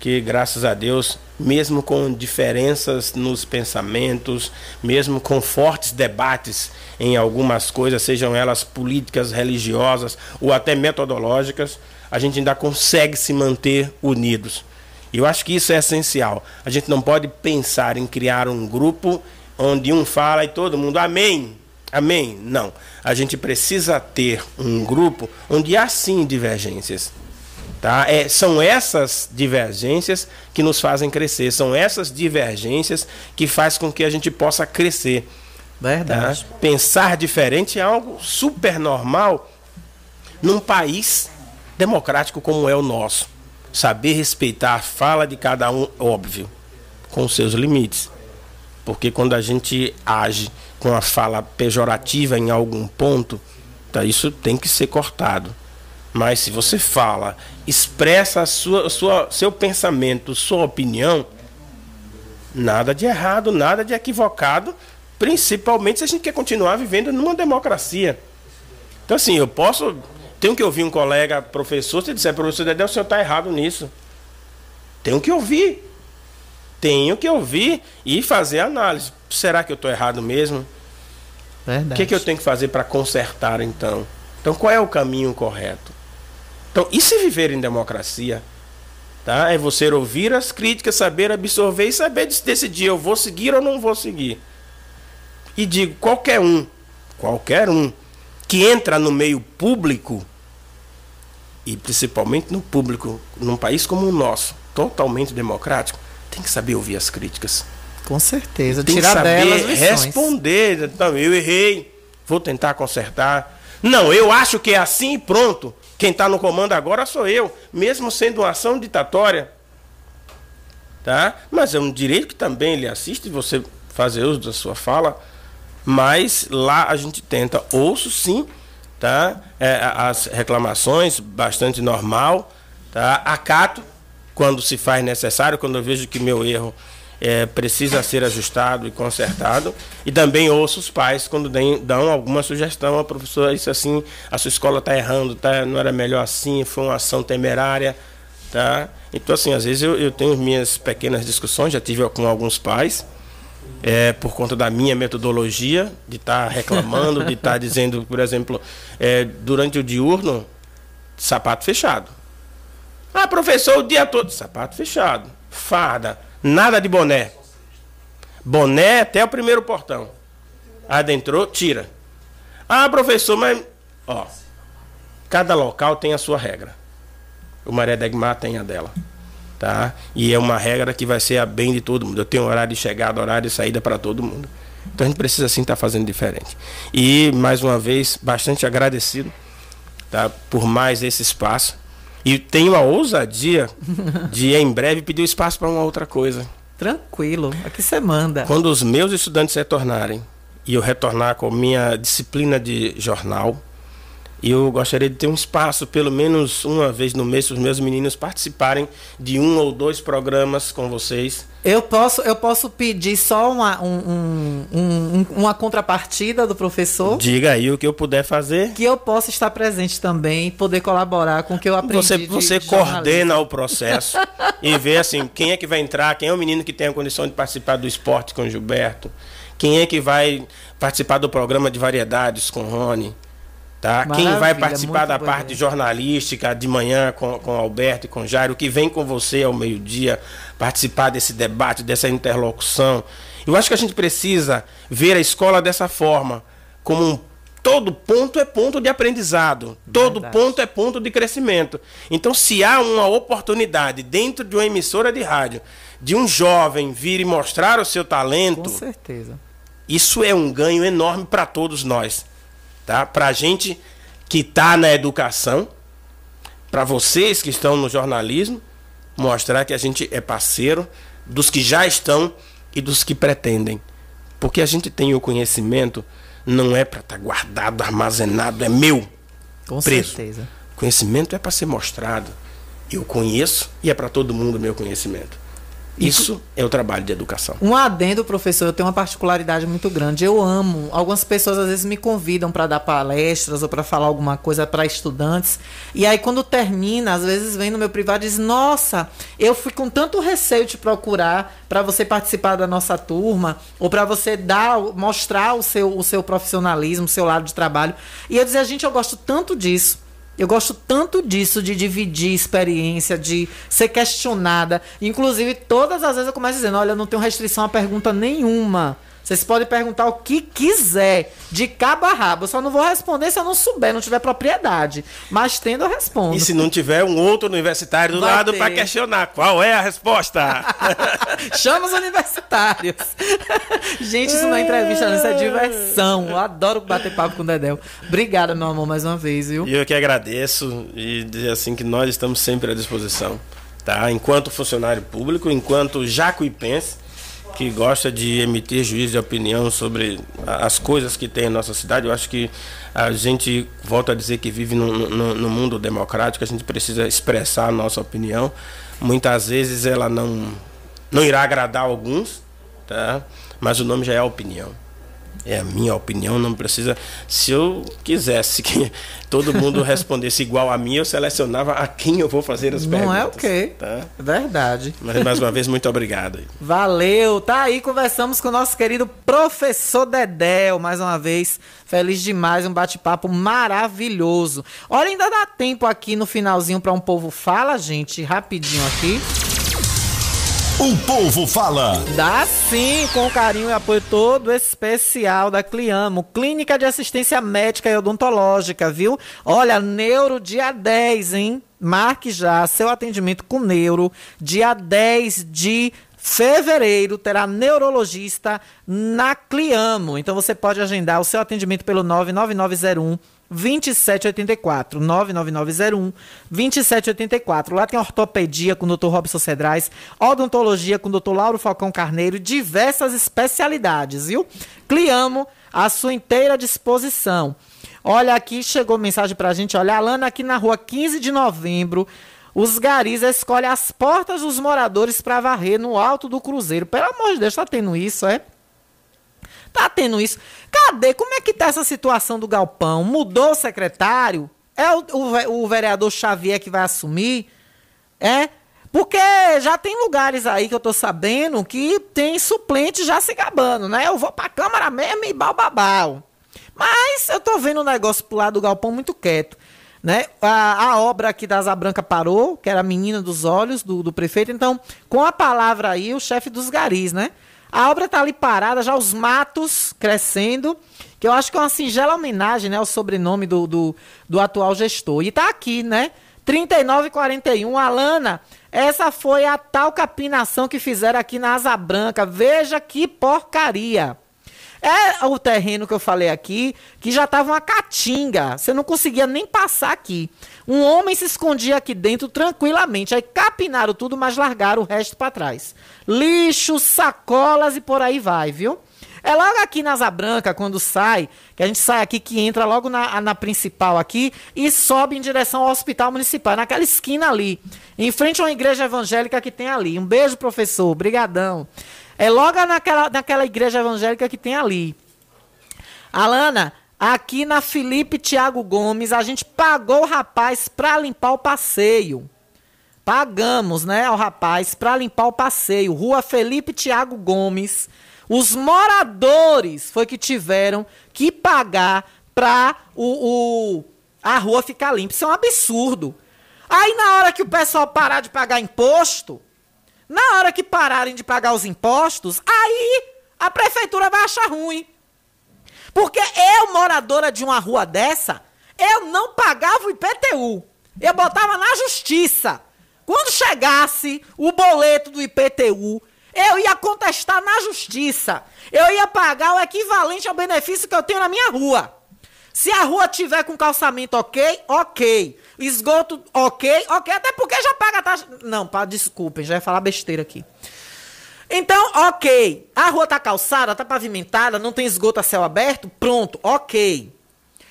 que graças a Deus, mesmo com diferenças nos pensamentos, mesmo com fortes debates em algumas coisas, sejam elas políticas, religiosas ou até metodológicas, a gente ainda consegue se manter unidos. E eu acho que isso é essencial. A gente não pode pensar em criar um grupo onde um fala e todo mundo amém. Amém? Não. A gente precisa ter um grupo onde há sim divergências. Tá? É, são essas divergências que nos fazem crescer, são essas divergências que faz com que a gente possa crescer. Verdade. Tá? Pensar diferente é algo super normal num país democrático como é o nosso. Saber respeitar a fala de cada um, óbvio, com seus limites. Porque quando a gente age com a fala pejorativa em algum ponto, tá, isso tem que ser cortado. Mas se você fala, expressa sua, sua, seu pensamento, sua opinião, nada de errado, nada de equivocado, principalmente se a gente quer continuar vivendo numa democracia. Então, assim, eu posso. Tenho que ouvir um colega professor, se disser, professor Dedé, o senhor está errado nisso. Tenho que ouvir. Tenho que ouvir e fazer análise. Será que eu estou errado mesmo? Verdade. O que, que eu tenho que fazer para consertar então? Então, qual é o caminho correto? Então, e se viver em democracia? Tá? É você ouvir as críticas, saber absorver e saber de- decidir eu vou seguir ou não vou seguir. E digo, qualquer um, qualquer um que entra no meio público, e principalmente no público, num país como o nosso, totalmente democrático, tem que saber ouvir as críticas. Com certeza. Tem que Tirar delas saber lições. responder. Então, eu errei, vou tentar consertar. Não, eu acho que é assim e pronto. Quem está no comando agora sou eu, mesmo sendo uma ação ditatória. Tá? Mas é um direito que também lhe assiste você fazer uso da sua fala. Mas lá a gente tenta, ouço sim, tá? É, as reclamações, bastante normal, tá? Acato quando se faz necessário, quando eu vejo que meu erro é, precisa ser ajustado e consertado. E também ouço os pais quando dão alguma sugestão, a professora, isso assim, a sua escola está errando, tá? não era melhor assim, foi uma ação temerária. Tá? Então, assim, às vezes eu, eu tenho minhas pequenas discussões, já tive com alguns pais, é, por conta da minha metodologia, de estar reclamando, de estar dizendo, por exemplo, é, durante o diurno, sapato fechado. Ah, professor, o dia todo. Sapato fechado. Farda. Nada de boné. Boné até o primeiro portão. Adentrou, tira. Ah, professor, mas. Ó. Cada local tem a sua regra. O Maré Degmar tem a dela. Tá? E é uma regra que vai ser a bem de todo mundo. Eu tenho horário de chegada, horário de saída para todo mundo. Então a gente precisa sim estar fazendo diferente. E mais uma vez, bastante agradecido tá? por mais esse espaço. E tenho a ousadia de em breve pedir o espaço para uma outra coisa. Tranquilo. Aqui você manda. Quando os meus estudantes retornarem e eu retornar com minha disciplina de jornal, eu gostaria de ter um espaço, pelo menos uma vez no mês, para os meus meninos participarem de um ou dois programas com vocês. Eu posso, eu posso pedir só uma, um- um- um- uma contrapartida do professor? Diga aí o que eu puder fazer. Que eu possa estar presente também e poder colaborar com o que eu aprendi. Você, você coordena o processo e vê assim, quem é que vai entrar, quem é o menino que tem a condição de participar do esporte com o Gilberto, quem é que vai participar do programa de variedades com o Rony. Tá? Quem vai participar da parte jornalística de manhã com, com Alberto e com Jairo, que vem com você ao meio-dia participar desse debate, dessa interlocução. Eu acho que a gente precisa ver a escola dessa forma, como um todo ponto é ponto de aprendizado, todo ponto é ponto de crescimento. Então, se há uma oportunidade dentro de uma emissora de rádio de um jovem vir e mostrar o seu talento, Com certeza. isso é um ganho enorme para todos nós, tá? Para a gente que está na educação, para vocês que estão no jornalismo, mostrar que a gente é parceiro dos que já estão e dos que pretendem, porque a gente tem o conhecimento, não é para estar guardado, armazenado, é meu. Com preso. certeza. Conhecimento é para ser mostrado. Eu conheço e é para todo mundo o meu conhecimento. Isso é o trabalho de educação. Um adendo, professor, eu tenho uma particularidade muito grande. Eu amo. Algumas pessoas às vezes me convidam para dar palestras ou para falar alguma coisa para estudantes. E aí, quando termina, às vezes vem no meu privado e diz: Nossa, eu fui com tanto receio de procurar para você participar da nossa turma ou para você dar, mostrar o seu, o seu profissionalismo, o seu lado de trabalho. E eu dizia: Gente, eu gosto tanto disso. Eu gosto tanto disso, de dividir experiência, de ser questionada. Inclusive, todas as vezes eu começo dizendo: olha, eu não tenho restrição a pergunta nenhuma. Vocês podem perguntar o que quiser, de cabo a rabo. Eu só não vou responder se eu não souber, não tiver propriedade. Mas tendo, eu respondo. E se não tiver um outro universitário do Vai lado para questionar qual é a resposta? Chama os universitários. Gente, isso não é entrevista, isso é diversão. Eu adoro bater papo com o Dedéu. Obrigada, meu amor, mais uma vez, viu? E eu que agradeço e dizer assim que nós estamos sempre à disposição, tá? Enquanto funcionário público, enquanto jacuipense que gosta de emitir juízo de opinião sobre a- as coisas que tem em nossa cidade, eu acho que a gente volta a dizer que vive no mundo democrático, a gente precisa expressar a nossa opinião. Muitas vezes ela não não irá agradar alguns, tá? Mas o nome já é a opinião. É a minha opinião, não precisa. Se eu quisesse que todo mundo respondesse igual a mim, eu selecionava a quem eu vou fazer as perguntas. Não é o quê? Tá? Verdade. Mas mais uma vez, muito obrigado. Valeu, tá aí, conversamos com o nosso querido professor Dedéu, mais uma vez, feliz demais, um bate-papo maravilhoso. Olha, ainda dá tempo aqui no finalzinho para um povo fala, gente, rapidinho aqui. O povo fala. Dá sim, com carinho e apoio todo especial da Cliamo, Clínica de Assistência Médica e Odontológica, viu? Olha, Neuro dia 10, hein? Marque já seu atendimento com Neuro, dia 10 de fevereiro terá neurologista na Cliamo. Então você pode agendar o seu atendimento pelo 99901 2784 99901 2784. Lá tem ortopedia com o Dr. Robson Cedrais, odontologia com o Dr. Lauro Falcão Carneiro, diversas especialidades, viu? Cliamo à sua inteira disposição. Olha aqui, chegou mensagem pra gente, olha, Alana aqui na rua 15 de novembro, os garis escolhem as portas dos moradores para varrer no alto do cruzeiro. Pelo amor de Deus, tá tendo isso, é? Tá tendo isso. Cadê? Como é que tá essa situação do galpão? Mudou o secretário? É o, o o vereador Xavier que vai assumir? É? Porque já tem lugares aí que eu tô sabendo que tem suplente já se gabando, né? Eu vou pra Câmara mesmo e balbabau. Mas eu tô vendo o negócio pro lado do galpão muito quieto. Né? A, a obra aqui da Asa Branca parou, que era a menina dos olhos do, do prefeito. Então, com a palavra aí, o chefe dos garis, né? A obra tá ali parada, já os matos crescendo, que eu acho que é uma singela homenagem, né, ao sobrenome do, do, do atual gestor. E tá aqui, né? 3941, Alana, essa foi a tal capinação que fizeram aqui na Asa Branca. Veja que porcaria. É o terreno que eu falei aqui, que já tava uma caatinga. Você não conseguia nem passar aqui. Um homem se escondia aqui dentro tranquilamente. Aí capinaram tudo, mas largaram o resto para trás. Lixo, sacolas e por aí vai, viu? É logo aqui na Asa Branca, quando sai, que a gente sai aqui, que entra logo na, na principal aqui e sobe em direção ao hospital municipal, naquela esquina ali, em frente a uma igreja evangélica que tem ali. Um beijo, professor, brigadão. É logo naquela, naquela igreja evangélica que tem ali. Alana, aqui na Felipe Tiago Gomes, a gente pagou o rapaz pra limpar o passeio. Pagamos, né, ao rapaz pra limpar o passeio. Rua Felipe Tiago Gomes. Os moradores foi que tiveram que pagar pra o, o- a rua ficar limpa. Isso é um absurdo. Aí na hora que o pessoal parar de pagar imposto, na hora que pararem de pagar os impostos, aí a prefeitura vai achar ruim. Porque eu, moradora de uma rua dessa, eu não pagava o IPTU. Eu botava na justiça. Quando chegasse o boleto do IPTU, eu ia contestar na justiça. Eu ia pagar o equivalente ao benefício que eu tenho na minha rua. Se a rua tiver com calçamento ok, ok. Esgoto ok, ok. Até porque já paga a taxa. Não, pá, desculpem, já ia falar besteira aqui. Então, ok. A rua tá calçada, tá pavimentada, não tem esgoto a céu aberto, pronto, ok.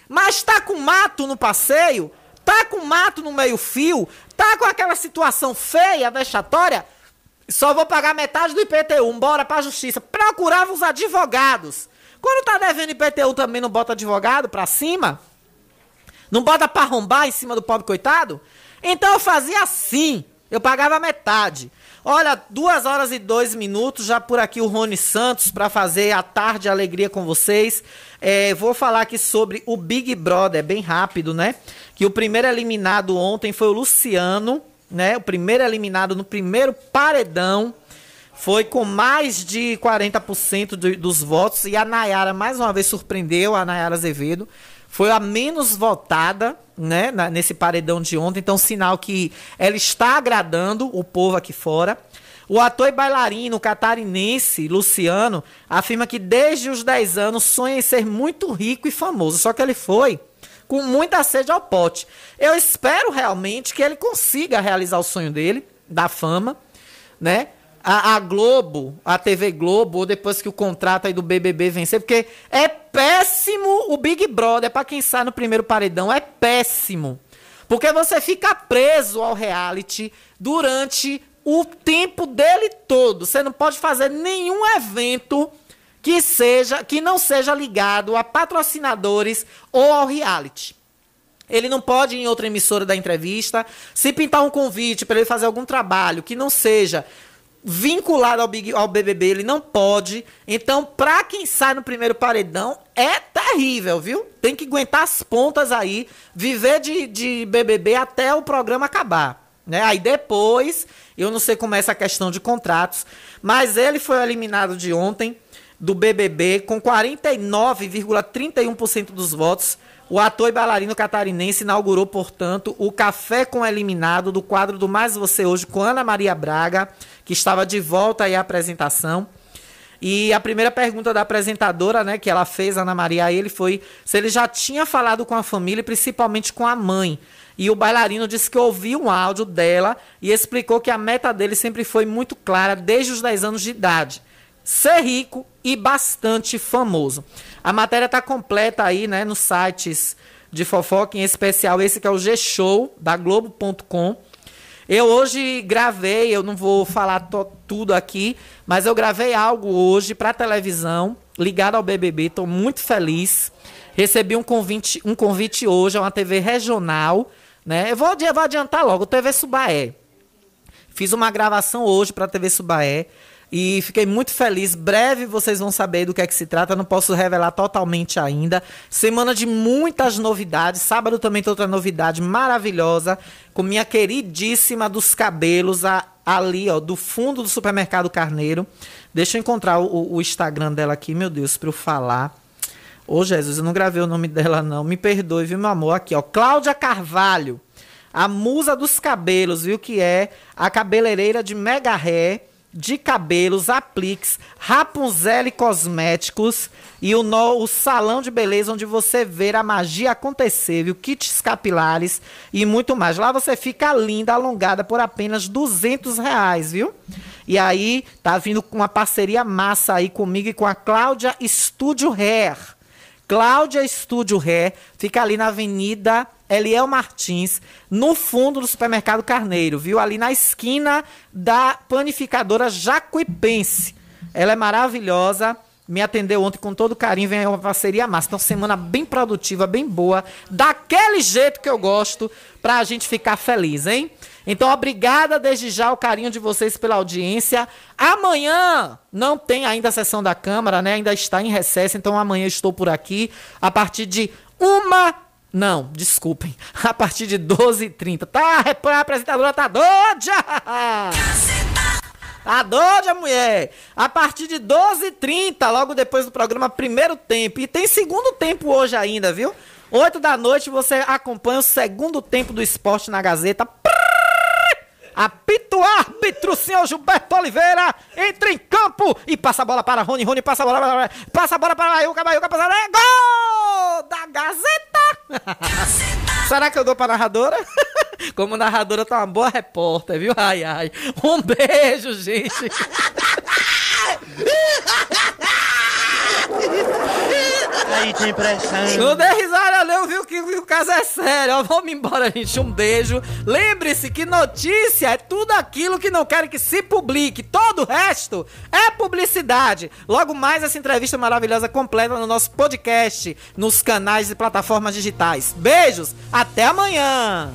Mas tá com mato no passeio, tá com mato no meio-fio, tá com aquela situação feia, vexatória, Só vou pagar metade do IPTU. Bora pra justiça. Procurava os advogados. Quando tá devendo IPTU também não bota advogado pra cima? Não bota pra arrombar em cima do pobre coitado? Então eu fazia assim. Eu pagava metade. Olha, duas horas e dois minutos, já por aqui o Rony Santos para fazer a tarde alegria com vocês. É, vou falar aqui sobre o Big Brother, bem rápido, né? Que o primeiro eliminado ontem foi o Luciano, né? O primeiro eliminado no primeiro paredão. Foi com mais de 40% do, dos votos. E a Nayara, mais uma vez, surpreendeu a Nayara Azevedo. Foi a menos votada, né? na- nesse paredão de ontem. Então, sinal que ela está agradando o povo aqui fora. O ator e bailarino catarinense Luciano afirma que desde os 10 anos sonha em ser muito rico e famoso. Só que ele foi com muita sede ao pote. Eu espero realmente que ele consiga realizar o sonho dele, da fama, né? A, a Globo, a TV Globo, ou depois que o contrato aí do BBB vencer, porque é péssimo o Big Brother, para quem sai no primeiro paredão, é péssimo. Porque você fica preso ao reality durante o tempo dele todo. Você não pode fazer nenhum evento que seja que não seja ligado a patrocinadores ou ao reality. Ele não pode ir em outra emissora da entrevista. Se pintar um convite para ele fazer algum trabalho que não seja vinculado ao, Big, ao BBB, ele não pode. Então, pra quem sai no primeiro paredão, é terrível, viu? Tem que aguentar as pontas aí, viver de, de BBB até o programa acabar. Né? Aí depois, eu não sei como é essa questão de contratos, mas ele foi eliminado de ontem do BBB com 49,31% dos votos. O ator e bailarino catarinense inaugurou, portanto, o Café com Eliminado do quadro do Mais Você Hoje com Ana Maria Braga, que estava de volta aí à apresentação. E a primeira pergunta da apresentadora, né, que ela fez, Ana Maria, a ele foi se ele já tinha falado com a família, principalmente com a mãe. E o bailarino disse que ouviu um áudio dela e explicou que a meta dele sempre foi muito clara desde os 10 anos de idade. Ser rico e bastante famoso. A matéria está completa aí, né, nos sites de fofoca, em especial esse que é o G-Show, da Globo.com. Eu hoje gravei, eu não vou falar tudo aqui, mas eu gravei algo hoje para televisão, ligado ao BBB, estou muito feliz. Recebi um convite, um convite hoje a uma TV regional, né? Eu vou, vou adiantar logo, TV Subaé. Fiz uma gravação hoje para a TV Subaé e fiquei muito feliz. Breve vocês vão saber do que é que se trata. Não posso revelar totalmente ainda. Semana de muitas novidades. Sábado também tem outra novidade maravilhosa com minha queridíssima dos cabelos a- ali, ó, do fundo do supermercado Carneiro. Deixa eu encontrar o, o Instagram dela aqui, meu Deus, para eu falar. Ô Jesus, eu não gravei o nome dela não. Me perdoe, viu, meu amor? Aqui, ó, Cláudia Carvalho. A musa dos cabelos, viu? Que é a cabeleireira de mega ré, de cabelos, apliques, Rapunzel Cosméticos e o, no- o salão de beleza onde você vê a magia acontecer, viu? Kits capilares e muito mais. Lá você fica linda, alongada por apenas 200 reais, viu? E aí, tá vindo com uma parceria massa aí comigo e com a Cláudia Studio Hair. Cláudia Estúdio Ré, fica ali na Avenida Eliel Martins, no fundo do supermercado Carneiro, viu? Ali na esquina da panificadora Jacuipense. Ela é maravilhosa, me atendeu ontem com todo carinho, vem uma parceria massa. Então, semana bem produtiva, bem boa, daquele jeito que eu gosto, pra gente ficar feliz, hein? Então, obrigada desde já o carinho de vocês pela audiência. Amanhã não tem ainda a sessão da Câmara, né? Ainda está em recesso, então amanhã estou por aqui a partir de uma. Não, desculpem. A partir de 12h30. Tá, a apresentadora tá doida! Tá doida, mulher? A partir de 12h30, logo depois do programa Primeiro Tempo. E tem segundo tempo hoje ainda, viu? 8 da noite você acompanha o segundo tempo do esporte na Gazeta. Apita o árbitro, senhor Gilberto Oliveira. Entra em campo e passa a bola para Rony. Rony passa a bola para. Passa a bola para Maiuca. Maiuca passa. É gol da Gazeta! Será que eu dou para narradora? Como narradora, tá uma boa repórter, viu? Ai, ai. Um beijo, gente. aí tem pressão. Não dê risada, não, viu? Que, o caso é sério. Ó, Vamos embora, gente. Um beijo. Lembre-se que notícia é tudo aquilo que não querem que se publique. Todo o resto é publicidade. Logo mais essa entrevista maravilhosa completa no nosso podcast, nos canais e plataformas digitais. Beijos, até amanhã.